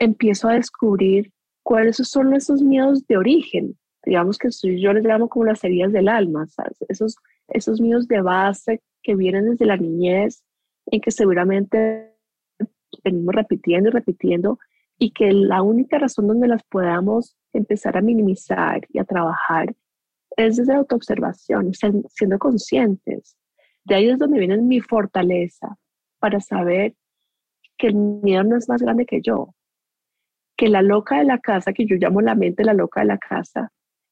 empiezo a descubrir cuáles son esos miedos de origen. Digamos que yo les llamo como las heridas del alma, Esos, esos miedos de base que vienen desde la niñez, en que seguramente venimos repitiendo y repitiendo, y que la única razón donde las podamos empezar a minimizar y a trabajar es desde la autoobservación, siendo conscientes de ahí es donde viene mi fortaleza para saber que el miedo no es más grande que yo, que la loca de la casa, que yo llamo la mente la loca de la casa,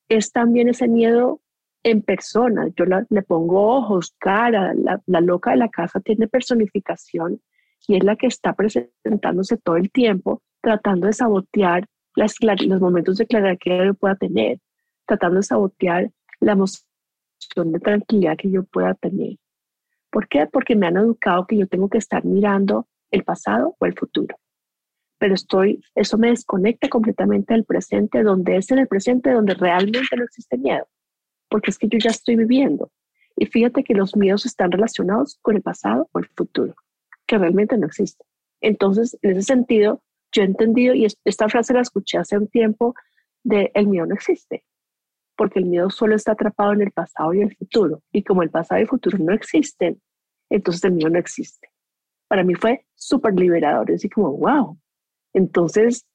es también ese miedo en persona. Yo le pongo ojos, cara, la, la loca de la casa tiene personificación y es la que está presentándose todo el tiempo, tratando de sabotear las, los momentos de claridad que yo pueda tener, tratando de sabotear la emoción de tranquilidad que yo pueda tener. ¿Por qué? Porque me han educado que yo tengo que estar mirando el pasado o el futuro. Pero estoy, eso me desconecta completamente del presente, donde es en el presente donde realmente no existe miedo, porque es que yo ya estoy viviendo. Y fíjate que los miedos están relacionados con el pasado o el futuro, que realmente no existe. Entonces, en ese sentido, yo he entendido, y esta frase la escuché hace un tiempo, de el miedo no existe, porque el miedo solo está atrapado en el pasado y el futuro. Y como el pasado y el futuro no existen, entonces el miedo no existe. Para mí fue súper liberador, así como, wow. Entonces,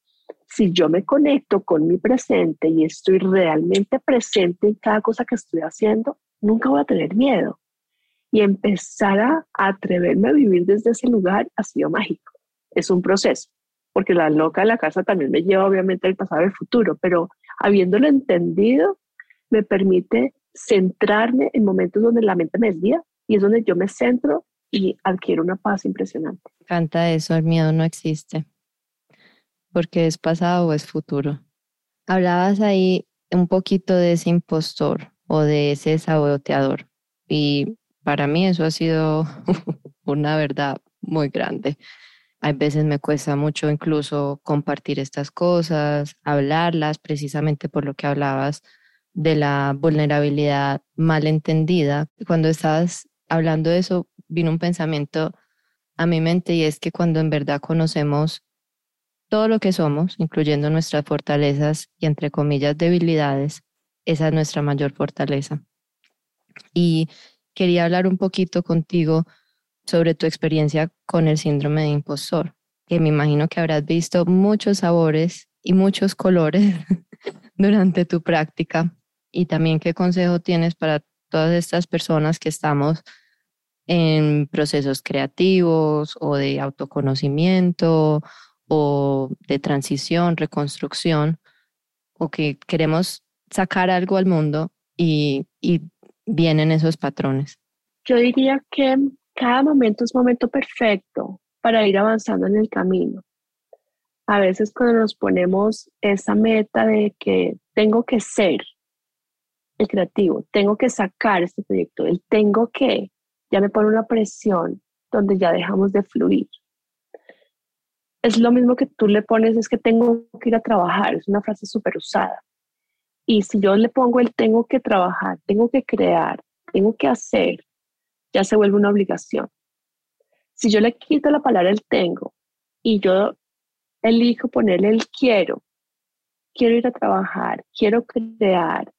si yo me conecto con mi presente y estoy realmente presente en cada cosa que estoy haciendo, nunca voy a tener miedo. Y empezar a atreverme a vivir desde ese lugar ha sido mágico. Es un proceso, porque la loca de la casa también me lleva obviamente al pasado y al futuro, pero habiéndolo entendido, me permite centrarme en momentos donde la mente me desvía y es donde yo me centro y adquiero una paz impresionante. Me encanta eso, el miedo no existe, porque es pasado o es futuro. Hablabas ahí un poquito de ese impostor o de ese saboteador y para mí eso ha sido una verdad muy grande. Hay veces me cuesta mucho incluso compartir estas cosas, hablarlas, precisamente por lo que hablabas de la vulnerabilidad malentendida. Cuando estabas hablando de eso, vino un pensamiento a mi mente y es que cuando en verdad conocemos todo lo que somos, incluyendo nuestras fortalezas y entre comillas debilidades, esa es nuestra mayor fortaleza. Y quería hablar un poquito contigo sobre tu experiencia con el síndrome de impostor, que me imagino que habrás visto muchos sabores y muchos colores durante tu práctica y también qué consejo tienes para todas estas personas que estamos en procesos creativos o de autoconocimiento o de transición, reconstrucción, o que queremos sacar algo al mundo y, vienen esos patrones. Yo diría que cada momento es momento perfecto para ir avanzando en el camino. A veces cuando nos ponemos esa meta de que tengo que ser, el creativo, tengo que sacar este proyecto, el tengo que, ya me pone una presión donde ya dejamos de fluir. Es lo mismo que tú le pones, es que tengo que ir a trabajar, es una frase súper usada. Y si yo le pongo el tengo que trabajar, tengo que crear, tengo que hacer, ya se vuelve una obligación. Si yo le quito la palabra el tengo y yo elijo ponerle el quiero, quiero ir a trabajar, quiero crear,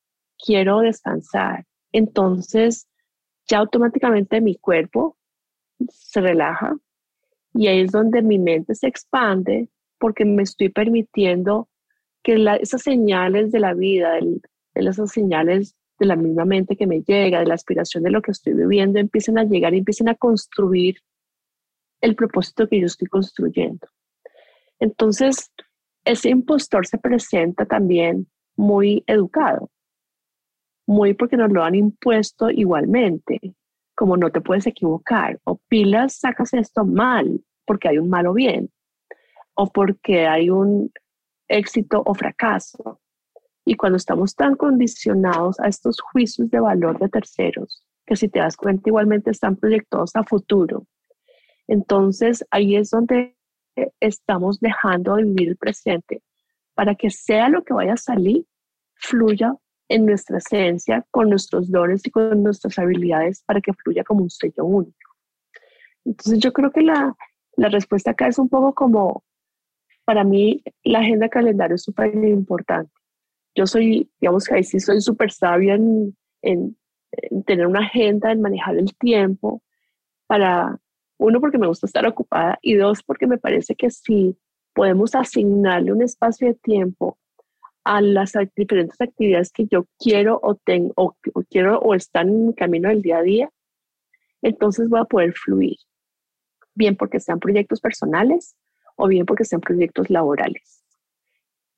quiero descansar, entonces ya automáticamente mi cuerpo se relaja y ahí es donde mi mente se expande porque me estoy permitiendo que esas señales de la vida, esas señales de la misma mente que me llega, de la aspiración de lo que estoy viviendo, empiecen a llegar y empiecen a construir el propósito que yo estoy construyendo. Entonces, ese impostor se presenta también muy educado, muy porque nos lo han impuesto igualmente, como no te puedes equivocar, o pilas, sacas esto mal, porque hay un mal o bien, o porque hay un éxito o fracaso. Y cuando estamos tan condicionados a estos juicios de valor de terceros, que si te das cuenta igualmente están proyectados a futuro, entonces ahí es donde estamos dejando de vivir el presente para que sea lo que vaya a salir, fluya en nuestra esencia, con nuestros dones y con nuestras habilidades para que fluya como un sello único. Entonces yo creo que la, la respuesta acá es un poco como, para mí la agenda calendario es súper importante. Yo soy, digamos que ahí sí soy súper sabia en, en, en tener una agenda, en manejar el tiempo para uno, porque me gusta estar ocupada y dos, porque me parece que si podemos asignarle un espacio de tiempo a las diferentes actividades que yo quiero o, tengo, o, quiero o están en mi camino del día a día, entonces voy a poder fluir. Bien porque sean proyectos personales o bien porque sean proyectos laborales.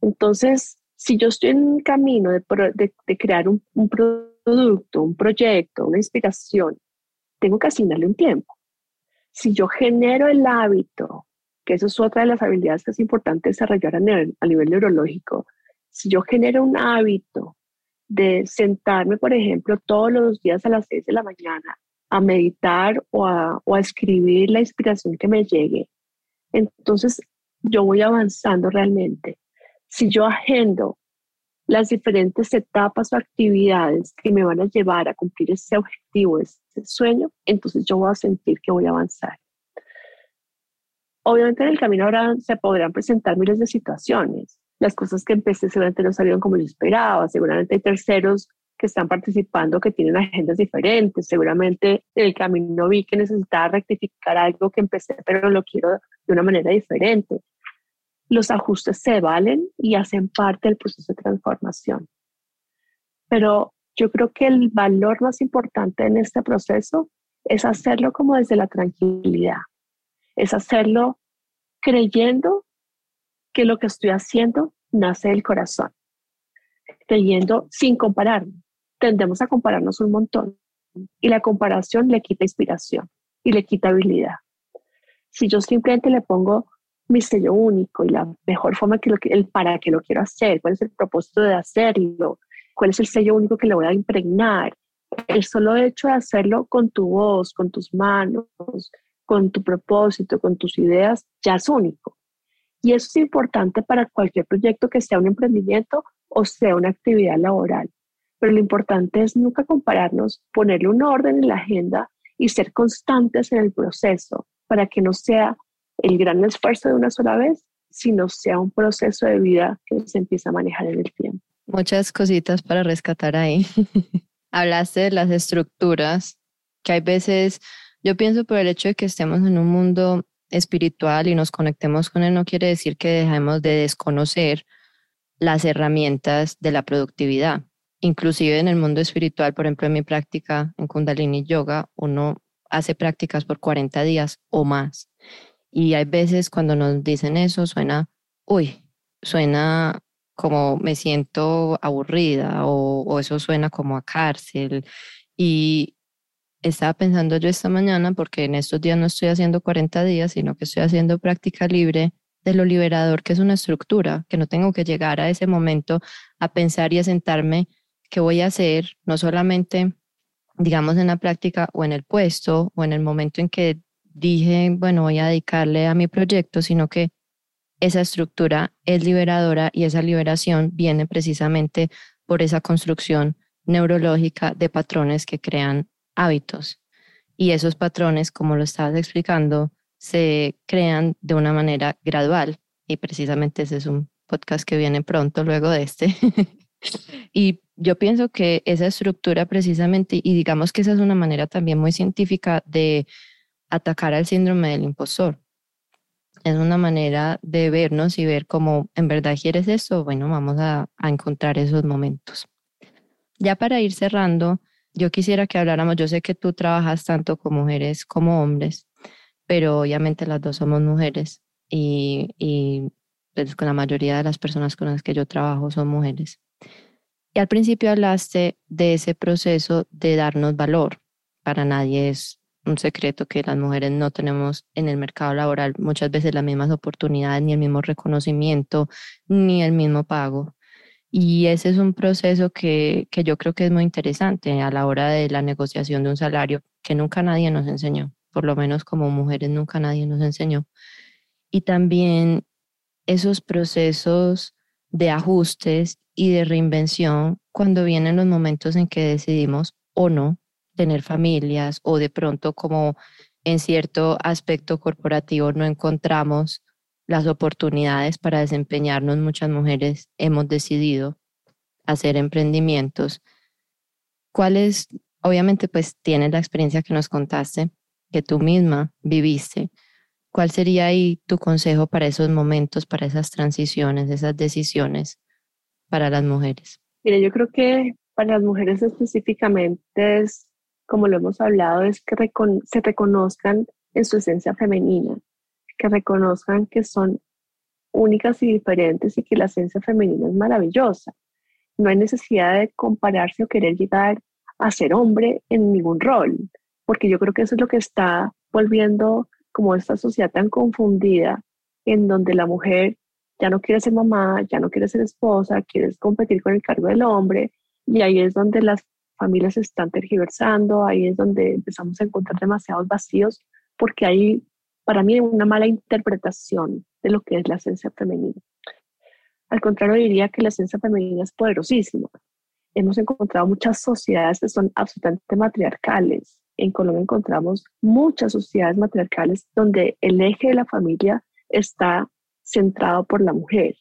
Entonces, si yo estoy en camino de, de crear un, un producto, un proyecto, una inspiración, tengo que asignarle un tiempo si yo genero el hábito, que eso es otra de las habilidades que es importante desarrollar a nivel, a nivel neurológico, si yo genero un hábito de sentarme, por ejemplo, todos los días a las 6 de la mañana a meditar o a, o a escribir la inspiración que me llegue, entonces yo voy avanzando realmente. Si yo agendo las diferentes etapas o actividades que me van a llevar a cumplir ese objetivo, ese sueño, entonces yo voy a sentir que voy a avanzar. Obviamente en el camino ahora se podrán presentar miles de situaciones. Las cosas que empecé seguramente no salieron como yo esperaba. Seguramente hay terceros que están participando que tienen agendas diferentes. Seguramente en el camino vi que necesitaba rectificar algo que empecé, pero lo quiero de una manera diferente los ajustes se valen y hacen parte del proceso de transformación. Pero yo creo que el valor más importante en este proceso es hacerlo como desde la tranquilidad, es hacerlo creyendo que lo que estoy haciendo nace del corazón, creyendo sin comparar. Tendemos a compararnos un montón y la comparación le quita inspiración y le quita habilidad. Si yo simplemente le pongo mi sello único y la mejor forma que que, el para qué lo quiero hacer, cuál es el propósito de hacerlo, cuál es el sello único que le voy a impregnar. El solo hecho de hacerlo con tu voz, con tus manos, con tu propósito, con tus ideas, ya es único. Y eso es importante para cualquier proyecto que sea un emprendimiento o sea una actividad laboral. Pero lo importante es nunca compararnos, ponerle un orden en la agenda y ser constantes en el proceso para que no sea el gran esfuerzo de una sola vez, sino sea un proceso de vida que se empieza a manejar en el tiempo. Muchas cositas para rescatar ahí. Hablaste de las estructuras, que hay veces, yo pienso por el hecho de que estemos en un mundo espiritual y nos conectemos con él, no quiere decir que dejemos de desconocer las herramientas de la productividad. Inclusive en el mundo espiritual, por ejemplo, en mi práctica en Kundalini Yoga, uno hace prácticas por 40 días o más. Y hay veces cuando nos dicen eso suena, uy, suena como me siento aburrida o, o eso suena como a cárcel. Y estaba pensando yo esta mañana, porque en estos días no estoy haciendo 40 días, sino que estoy haciendo práctica libre de lo liberador que es una estructura, que no tengo que llegar a ese momento a pensar y a sentarme qué voy a hacer, no solamente, digamos, en la práctica o en el puesto o en el momento en que dije, bueno, voy a dedicarle a mi proyecto, sino que esa estructura es liberadora y esa liberación viene precisamente por esa construcción neurológica de patrones que crean hábitos. Y esos patrones, como lo estabas explicando, se crean de una manera gradual. Y precisamente ese es un podcast que viene pronto luego de este. Y yo pienso que esa estructura precisamente, y digamos que esa es una manera también muy científica de atacar al síndrome del impostor. Es una manera de vernos y ver cómo en verdad quieres eso, bueno, vamos a, a encontrar esos momentos. Ya para ir cerrando, yo quisiera que habláramos, yo sé que tú trabajas tanto con mujeres como hombres, pero obviamente las dos somos mujeres y, y pues, con la mayoría de las personas con las que yo trabajo son mujeres. Y al principio hablaste de ese proceso de darnos valor. Para nadie es un secreto que las mujeres no tenemos en el mercado laboral muchas veces las mismas oportunidades, ni el mismo reconocimiento, ni el mismo pago. Y ese es un proceso que, que yo creo que es muy interesante a la hora de la negociación de un salario que nunca nadie nos enseñó, por lo menos como mujeres nunca nadie nos enseñó. Y también esos procesos de ajustes y de reinvención cuando vienen los momentos en que decidimos o no tener familias o de pronto como en cierto aspecto corporativo no encontramos las oportunidades para desempeñarnos, muchas mujeres hemos decidido hacer emprendimientos. ¿Cuáles, obviamente pues tienes la experiencia que nos contaste, que tú misma viviste? ¿Cuál sería ahí tu consejo para esos momentos, para esas transiciones, esas decisiones para las mujeres? Mire, yo creo que para las mujeres específicamente es, como lo hemos hablado, es que se reconozcan en su esencia femenina, que reconozcan que son únicas y diferentes y que la esencia femenina es maravillosa. No hay necesidad de compararse o querer llegar a ser hombre en ningún rol, porque yo creo que eso es lo que está volviendo como esta sociedad tan confundida, en donde la mujer ya no quiere ser mamá, ya no quiere ser esposa, quiere competir con el cargo del hombre, y ahí es donde las familias están tergiversando, ahí es donde empezamos a encontrar demasiados vacíos, porque hay para mí una mala interpretación de lo que es la esencia femenina. Al contrario, diría que la esencia femenina es poderosísima. Hemos encontrado muchas sociedades que son absolutamente matriarcales, en Colombia encontramos muchas sociedades matriarcales donde el eje de la familia está centrado por la mujer,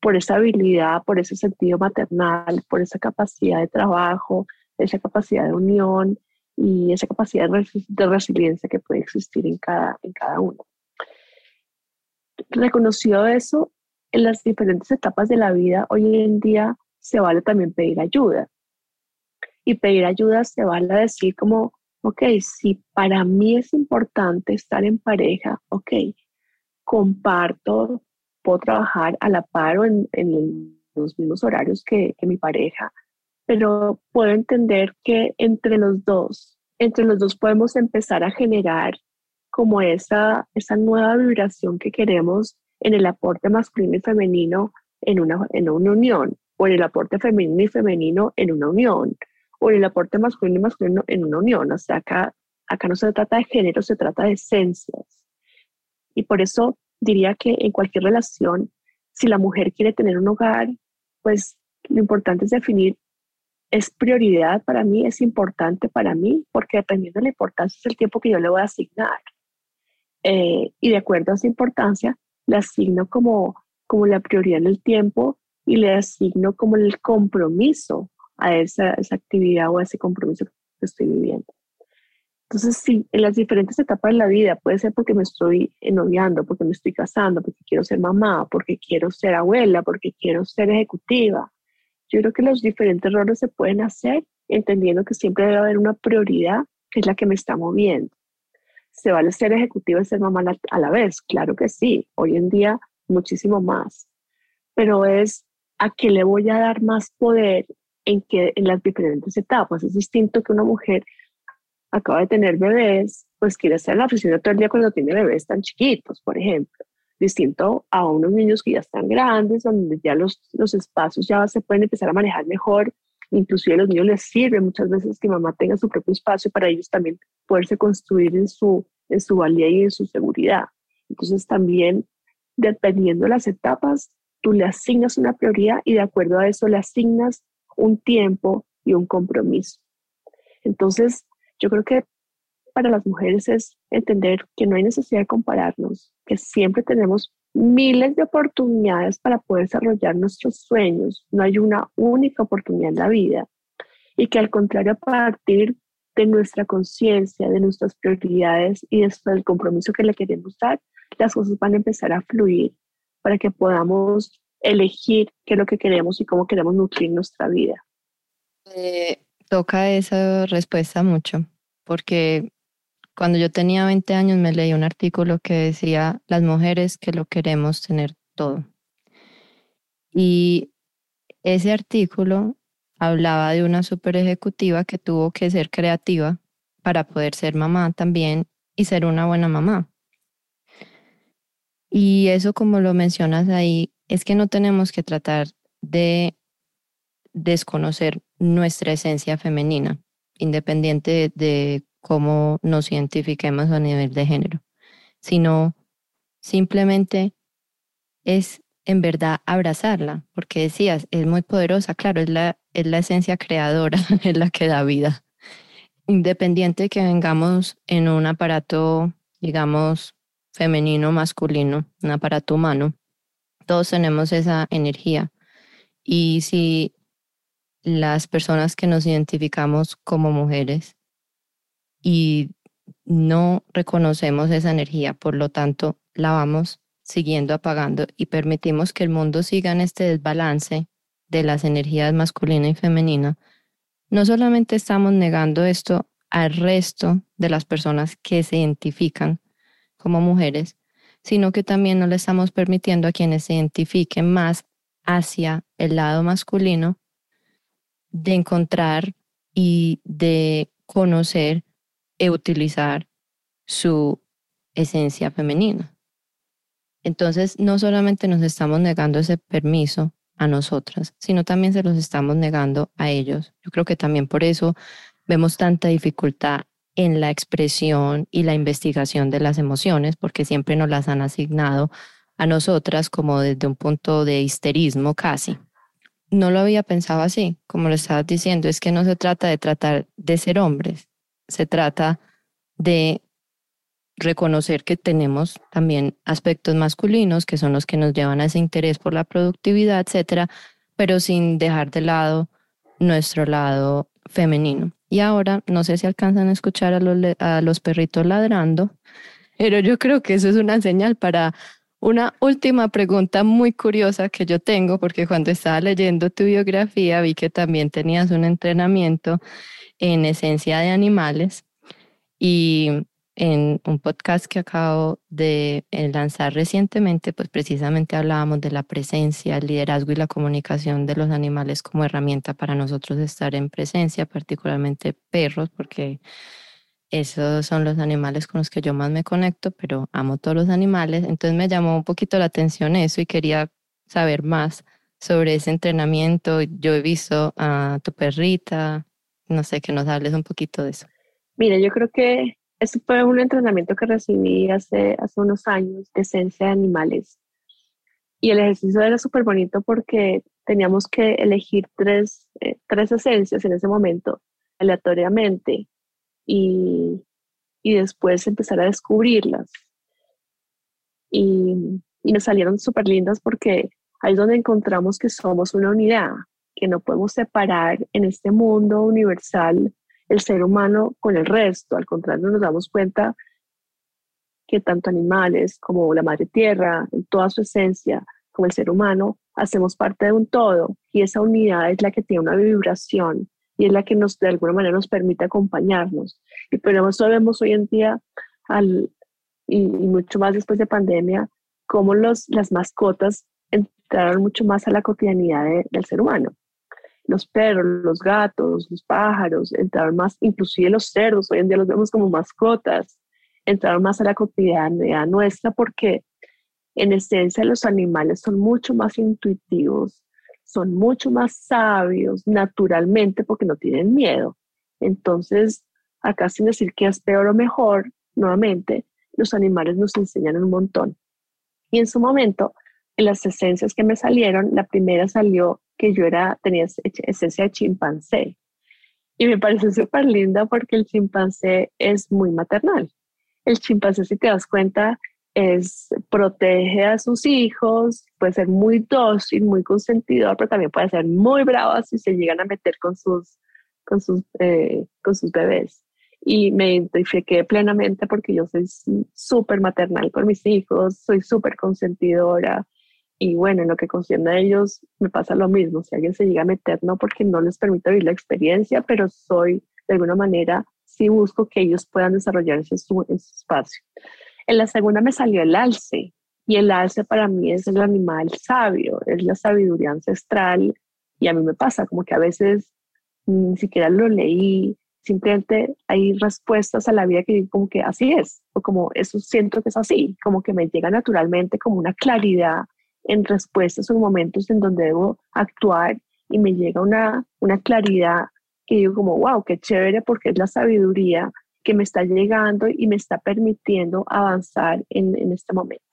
por esa habilidad, por ese sentido maternal, por esa capacidad de trabajo, esa capacidad de unión y esa capacidad de, resiliencia que puede existir en cada, en cada uno. Reconocido eso, en las diferentes etapas de la vida, hoy en día se vale también pedir ayuda. Y pedir ayuda se vale decir como, ok, si para mí es importante estar en pareja, ok, comparto, puedo trabajar a la par o en, los mismos horarios que, que mi pareja, pero puedo entender que entre los dos, entre los dos podemos empezar a generar como esa, esa nueva vibración que queremos en el aporte masculino y femenino en una, en una unión, o en el aporte femenino y femenino en una unión, o el aporte masculino y masculino en una unión. O sea, acá, acá no se trata de género, se trata de esencias. Y por eso diría que en cualquier relación, si la mujer quiere tener un hogar, pues lo importante es definir, es prioridad para mí, es importante para mí, porque dependiendo de la importancia es el tiempo que yo le voy a asignar. Eh, y de acuerdo a esa importancia, le asigno como, como la prioridad en el tiempo y le asigno como el compromiso a esa, esa actividad o a ese compromiso que estoy viviendo. Entonces, sí, en las diferentes etapas de la vida, puede ser porque me estoy noviando, porque me estoy casando, porque quiero ser mamá, porque quiero ser abuela, porque quiero ser ejecutiva. Yo creo que los diferentes roles se pueden hacer entendiendo que siempre debe haber una prioridad que es la que me está moviendo. ¿Se vale ser ejecutiva y ser mamá a la vez? Claro que sí, hoy en día muchísimo más. Pero es a qué le voy a dar más poder en, que, en las diferentes etapas. Es distinto que una mujer acaba de tener bebés, pues quiere estar en la oficina todo el día cuando tiene bebés tan chiquitos, por ejemplo. Distinto a unos niños que ya están grandes, donde ya los, los espacios ya se pueden empezar a manejar mejor. Inclusive a los niños les sirve muchas veces que mamá tenga su propio espacio para ellos también poderse construir en su, en su valía y en su seguridad. Entonces también, dependiendo de las etapas, tú le asignas una prioridad y de acuerdo a eso le asignas un tiempo y un compromiso. Entonces, yo creo que para las mujeres es entender que no hay necesidad de compararnos, que siempre tenemos miles de oportunidades para poder desarrollar nuestros sueños. No hay una única oportunidad en la vida. Y que al contrario, a partir de nuestra conciencia, de nuestras prioridades y del compromiso que le queremos dar, las cosas van a empezar a fluir para que podamos elegir qué es lo que queremos y cómo queremos nutrir nuestra vida. toca esa respuesta mucho, porque cuando yo tenía 20 años me leí un artículo que decía, las mujeres que lo queremos tener todo. Y ese artículo hablaba de una super ejecutiva que tuvo que ser creativa para poder ser mamá también y ser una buena mamá. Y eso, como lo mencionas ahí, es que no tenemos que tratar de desconocer nuestra esencia femenina, independiente de, cómo nos identifiquemos a nivel de género, sino simplemente es en verdad abrazarla, porque decías, es muy poderosa, claro, es la, es la esencia creadora, es la que da vida. Independiente de que vengamos en un aparato, digamos, femenino, masculino, un aparato humano, todos tenemos esa energía. Y si las personas que nos identificamos como mujeres y no reconocemos esa energía, por lo tanto, la vamos siguiendo apagando y permitimos que el mundo siga en este desbalance de las energías masculina y femenina, no solamente estamos negando esto al resto de las personas que se identifican como mujeres, sino que también no le estamos permitiendo a quienes se identifiquen más hacia el lado masculino de encontrar y de conocer e utilizar su esencia femenina. Entonces, no solamente nos estamos negando ese permiso a nosotras, sino también se los estamos negando a ellos. Yo creo que también por eso vemos tanta dificultad en la expresión y la investigación de las emociones, porque siempre nos las han asignado a nosotras como desde un punto de histerismo casi. No lo había pensado así, como lo estabas diciendo, es que no se trata de tratar de ser hombres, se trata de reconocer que tenemos también aspectos masculinos que son los que nos llevan a ese interés por la productividad, etcétera, pero sin dejar de lado nuestro lado femenino. Y ahora no sé si alcanzan a escuchar a los, a los perritos ladrando, pero yo creo que eso es una señal para una última pregunta muy curiosa que yo tengo, porque cuando estaba leyendo tu biografía vi que también tenías un entrenamiento en esencia de animales y en un podcast que acabo de eh, lanzar recientemente, pues precisamente hablábamos de la presencia, el liderazgo y la comunicación de los animales como herramienta para nosotros estar en presencia, particularmente perros, porque esos son los animales con los que yo más me conecto, pero amo todos los animales. Entonces me llamó un poquito la atención eso y quería saber más sobre ese entrenamiento. Yo he visto a tu perrita, no sé, que nos hables un poquito de eso. Mira, yo creo que ese fue un entrenamiento que recibí hace, hace unos años de esencia de animales. Y el ejercicio era súper bonito porque teníamos que elegir tres, eh, tres esencias en ese momento, aleatoriamente, y, y después empezar a descubrirlas. Y, y me salieron súper lindas porque ahí es donde encontramos que somos una unidad, que no podemos separar en este mundo universal el ser humano con el resto. Al contrario, nos damos cuenta que tanto animales como la madre tierra, en toda su esencia, como el ser humano, hacemos parte de un todo y esa unidad es la que tiene una vibración y es la que nos de alguna manera nos permite acompañarnos. Y pero eso vemos hoy en día al, y, mucho más después de pandemia, cómo los, las mascotas entraron mucho más a la cotidianidad del ser humano los perros, los gatos, los pájaros, entraron más, inclusive los cerdos, hoy en día los vemos como mascotas, entraron más a la cotidianidad nuestra porque en esencia los animales son mucho más intuitivos, son mucho más sabios naturalmente porque no tienen miedo. Entonces, acá sin decir que es peor o mejor, nuevamente, los animales nos enseñan un montón. Y en su momento, en las esencias que me salieron, la primera salió que yo era, tenía esencia de chimpancé. Y me parece súper linda porque el chimpancé es muy maternal. El chimpancé, si te das cuenta, es protege a sus hijos, puede ser muy dócil, muy consentidor, pero también puede ser muy bravo si se llegan a meter con sus, con sus, eh, con sus bebés. Y me identifiqué plenamente porque yo soy súper maternal con mis hijos, soy súper consentidora. Y bueno, en lo que concierne a ellos me pasa lo mismo. Si alguien se llega a meter, no porque no les permito vivir la experiencia, pero soy de alguna manera, sí busco que ellos puedan desarrollarse en su espacio. En la segunda me salió el alce y el alce para mí es el animal sabio, es la sabiduría ancestral y a mí me pasa como que a veces ni siquiera lo leí, simplemente hay respuestas a la vida que como que así es, o como eso siento que es así, como que me llega naturalmente como una claridad en respuestas o momentos en donde debo actuar y me llega una, una claridad que digo como, wow, qué chévere porque es la sabiduría que me está llegando y me está permitiendo avanzar en, en este momento.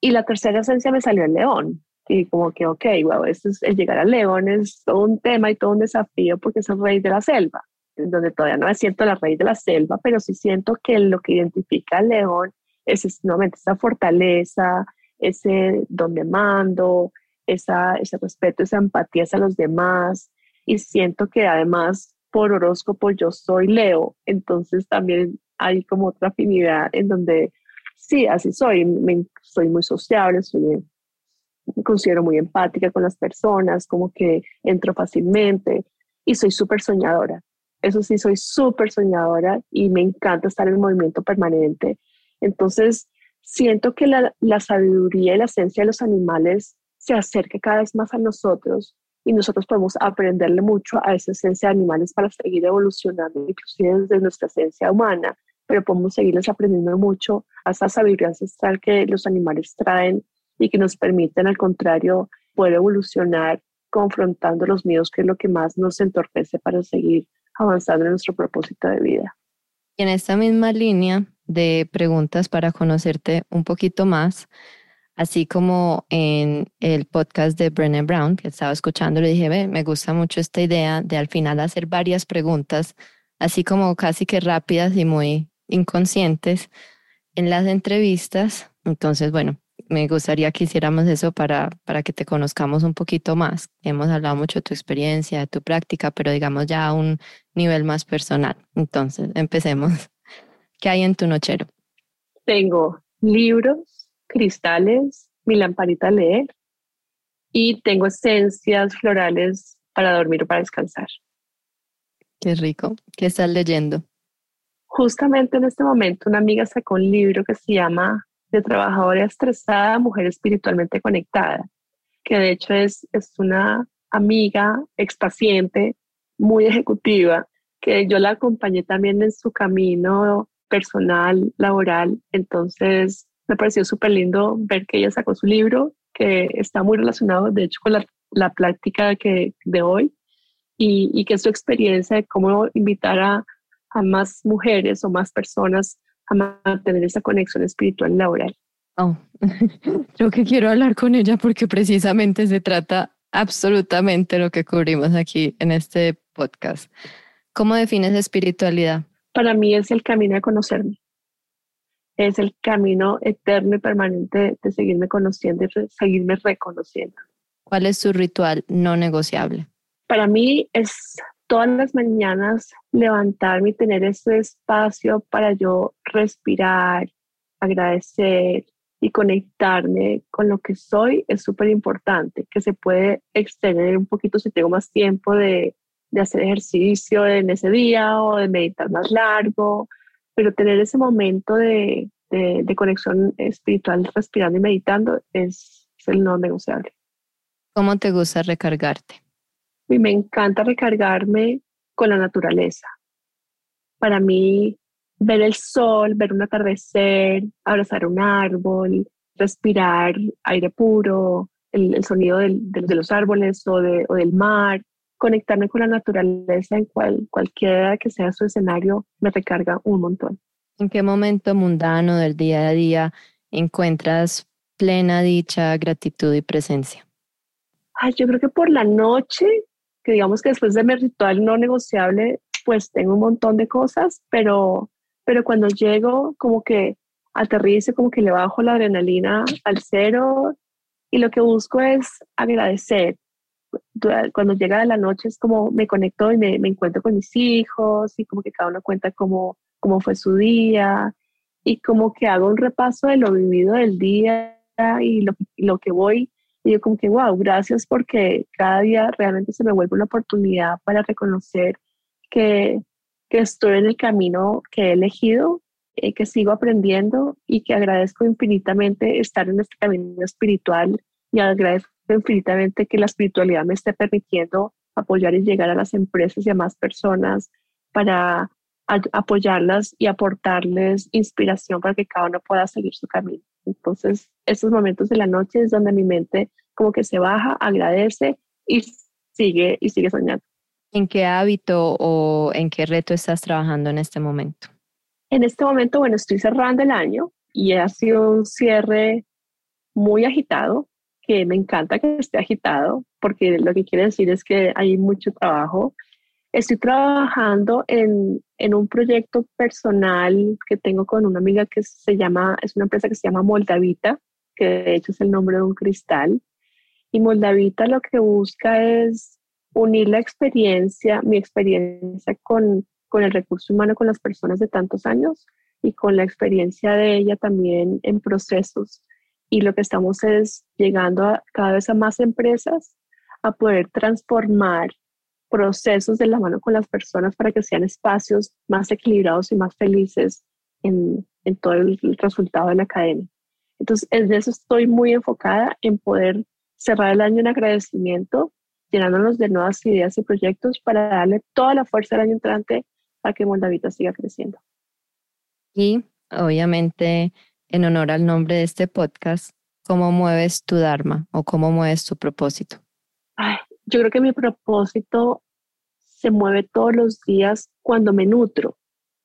Y la tercera esencia me salió el león. Y como que, ok, wow, esto es, el llegar al león es todo un tema y todo un desafío porque es el rey de la selva, donde todavía no me siento la rey de la selva, pero sí siento que lo que identifica al león es nuevamente esa fortaleza, ese donde mando, esa, ese respeto, esa empatía hacia los demás. Y siento que además por horóscopo yo soy Leo, entonces también hay como otra afinidad en donde sí, así soy, me, soy muy sociable, soy, me considero muy empática con las personas, como que entro fácilmente y soy súper soñadora. Eso sí, soy súper soñadora y me encanta estar en movimiento permanente. Entonces, siento que la, la sabiduría y la esencia de los animales se acerca cada vez más a nosotros y nosotros podemos aprenderle mucho a esa esencia de animales para seguir evolucionando, inclusive desde nuestra esencia humana, pero podemos seguirles aprendiendo mucho a esa sabiduría ancestral que los animales traen y que nos permiten, al contrario, poder evolucionar confrontando los miedos, que es lo que más nos entorpece para seguir avanzando en nuestro propósito de vida. Y en esta misma línea de preguntas para conocerte un poquito más, Así como en el podcast de Brené Brown, que estaba escuchando, le dije, me gusta mucho esta idea de al final hacer varias preguntas, así como casi que rápidas y muy inconscientes en las entrevistas. Entonces, bueno, me gustaría que hiciéramos eso para, para que te conozcamos un poquito más. Hemos hablado mucho de tu experiencia, de tu práctica, pero digamos ya a un nivel más personal. Entonces, empecemos. ¿Qué hay en tu nochero? Tengo libros, cristales, mi lamparita a leer y tengo esencias florales para dormir o para descansar. Qué rico. ¿Qué estás leyendo? Justamente en este momento una amiga sacó un libro que se llama De trabajadora estresada, mujer espiritualmente conectada, que de hecho es, es una amiga expaciente, muy ejecutiva, que yo la acompañé también en su camino personal, laboral. Entonces, me pareció súper lindo ver que ella sacó su libro, que está muy relacionado, de hecho, con la, la práctica que, de hoy, y, y, que su experiencia de cómo invitar a, a más mujeres o más personas a mantener esa conexión espiritual laboral. Oh, creo que quiero hablar con ella porque precisamente se trata absolutamente lo que cubrimos aquí en este podcast. ¿Cómo defines espiritualidad? Para mí es el camino de conocerme es el camino eterno y permanente de seguirme conociendo y seguirme reconociendo. ¿Cuál es su ritual no negociable? Para mí es todas las mañanas levantarme y tener ese espacio para yo respirar, agradecer y conectarme con lo que soy es súper importante, que se puede extender un poquito si tengo más tiempo de, de hacer ejercicio en ese día o de meditar más largo pero tener ese momento de, de, conexión espiritual respirando y meditando es, el no negociable. ¿Cómo te gusta recargarte? Y me encanta recargarme con la naturaleza. Para mí, ver el sol, ver un atardecer, abrazar un árbol, respirar aire puro, el, sonido de, los árboles o, de, o del mar, conectarme con la naturaleza en cual, cualquiera que sea su escenario me recarga un montón. ¿En qué momento mundano del día a día encuentras plena dicha, gratitud y presencia? Ay, yo creo que por la noche, que digamos que después de mi ritual no negociable, pues tengo un montón de cosas, pero, pero cuando llego, como que aterrizo, como que le bajo la adrenalina al cero y lo que busco es agradecer. Cuando llega la noche es como me conecto y me, encuentro con mis hijos y como que cada uno cuenta cómo, cómo fue su día y como que hago un repaso de lo vivido del día y lo, lo que voy y yo como que, wow, gracias porque cada día realmente se me vuelve una oportunidad para reconocer que, que estoy en el camino que he elegido, eh, que sigo aprendiendo y que agradezco infinitamente estar en este camino espiritual y agradezco infinitamente que la espiritualidad me esté permitiendo apoyar y llegar a las empresas y a más personas para apoyarlas y aportarles inspiración para que cada uno pueda seguir su camino. Entonces, esos momentos de la noche es donde mi mente como que se baja, agradece y sigue y sigue soñando. ¿En qué hábito o en qué reto estás trabajando en este momento? En este momento, bueno, estoy cerrando el año y ha sido un cierre muy agitado, que me encanta que esté agitado, porque lo que quiere decir es que hay mucho trabajo. Estoy trabajando en, en un proyecto personal que tengo con una amiga que se llama, es una empresa que se llama Moldavita, que de hecho es el nombre de un cristal. Y Moldavita lo que busca es unir la experiencia, mi experiencia con, con el recurso humano, con las personas de tantos años y con la experiencia de ella también en procesos. Y lo que estamos es llegando a cada vez a más empresas a poder transformar procesos de la mano con las personas para que sean espacios más equilibrados y más felices en, en todo el resultado de la academia. Entonces, en eso estoy muy enfocada en poder cerrar el año en agradecimiento, llenándonos de nuevas ideas y proyectos para darle toda la fuerza al año entrante para que Moldavita siga creciendo. Y obviamente, en honor al nombre de este podcast, ¿cómo mueves tu Dharma o cómo mueves tu propósito? yo creo que mi propósito se mueve todos los días cuando me nutro.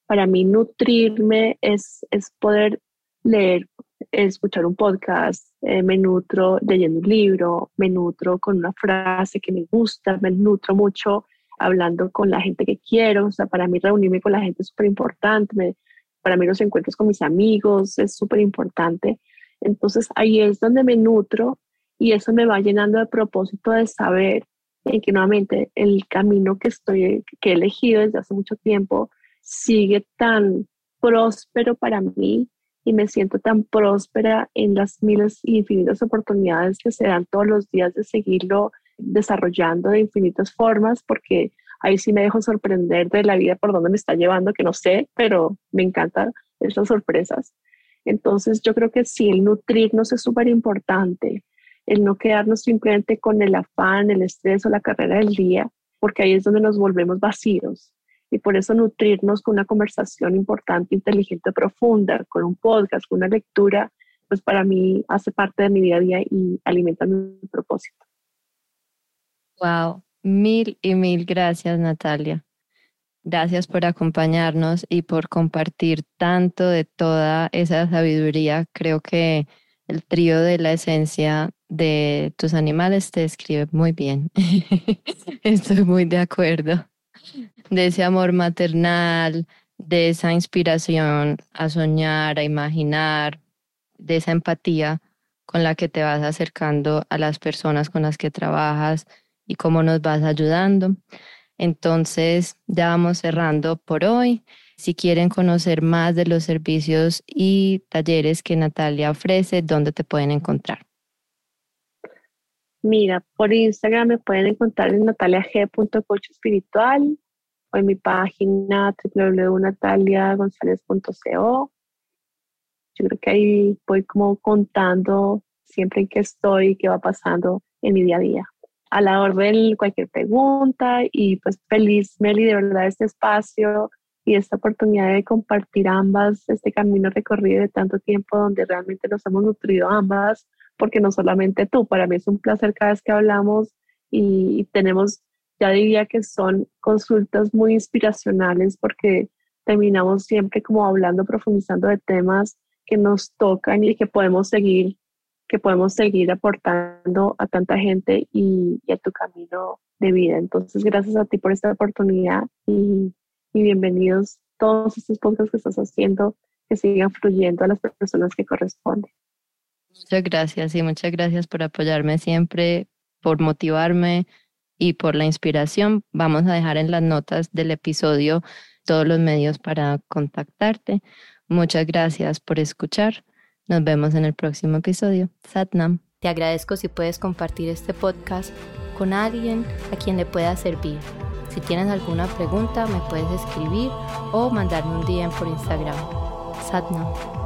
Para mí nutrirme es, es poder leer escuchar un podcast, eh, me nutro leyendo un libro, me nutro con una frase que me gusta, me nutro mucho hablando con la gente que quiero, o sea, para mí reunirme con la gente es súper importante, para mí los encuentros con mis amigos es súper importante. Entonces ahí es donde me nutro y eso me va llenando de propósito de saber en que nuevamente el camino que estoy, que he elegido desde hace mucho tiempo sigue tan próspero para mí y me siento tan próspera en las miles y infinitas oportunidades que se dan todos los días de seguirlo desarrollando de infinitas formas, porque ahí sí me dejo sorprender de la vida por donde me está llevando, que no sé, pero me encantan esas sorpresas. Entonces yo creo que sí, el nutrirnos es súper importante, el no quedarnos simplemente con el afán, el estrés o la carrera del día, porque ahí es donde nos volvemos vacíos y por eso nutrirnos con una conversación importante, inteligente, profunda, con un podcast, con una lectura, pues para mí hace parte de mi día a día y alimenta mi propósito. Wow, mil y mil gracias Natalia. Gracias por acompañarnos y por compartir tanto de toda esa sabiduría. Creo que el trío de la esencia de tus animales te describe muy bien. Estoy muy de acuerdo de ese amor maternal, de esa inspiración a soñar, a imaginar, de esa empatía con la que te vas acercando a las personas con las que trabajas y cómo nos vas ayudando. Entonces, ya vamos cerrando por hoy. Si quieren conocer más de los servicios y talleres que Natalia ofrece, ¿dónde te pueden encontrar? Mira, por Instagram me pueden encontrar en nataliag.coach o en mi página www.nataliagonzalez.co. Yo creo que ahí voy como contando siempre en qué estoy, qué va pasando en mi día a día. A la orden, cualquier pregunta y pues feliz, Meli, de verdad, este espacio y esta oportunidad de compartir ambas, este camino recorrido de tanto tiempo donde realmente nos hemos nutrido ambas, porque no solamente tú, para mí es un placer cada vez que hablamos y tenemos ya diría que son consultas muy inspiracionales porque terminamos siempre como hablando, profundizando de temas que nos tocan y que podemos seguir, que podemos seguir aportando a tanta gente y, a tu camino de vida. Entonces, gracias a ti por esta oportunidad y, y bienvenidos todos estos podcasts que estás haciendo, que sigan fluyendo a las personas que corresponden. Muchas gracias y muchas gracias por apoyarme siempre, por motivarme y por la inspiración. Vamos a dejar en las notas del episodio todos los medios para contactarte. Muchas gracias por escuchar. Nos vemos en el próximo episodio. Satnam. Te agradezco si puedes compartir este podcast con alguien a quien le pueda servir. Si tienes alguna pregunta, me puedes escribir o mandarme un DM por Instagram. Satnam.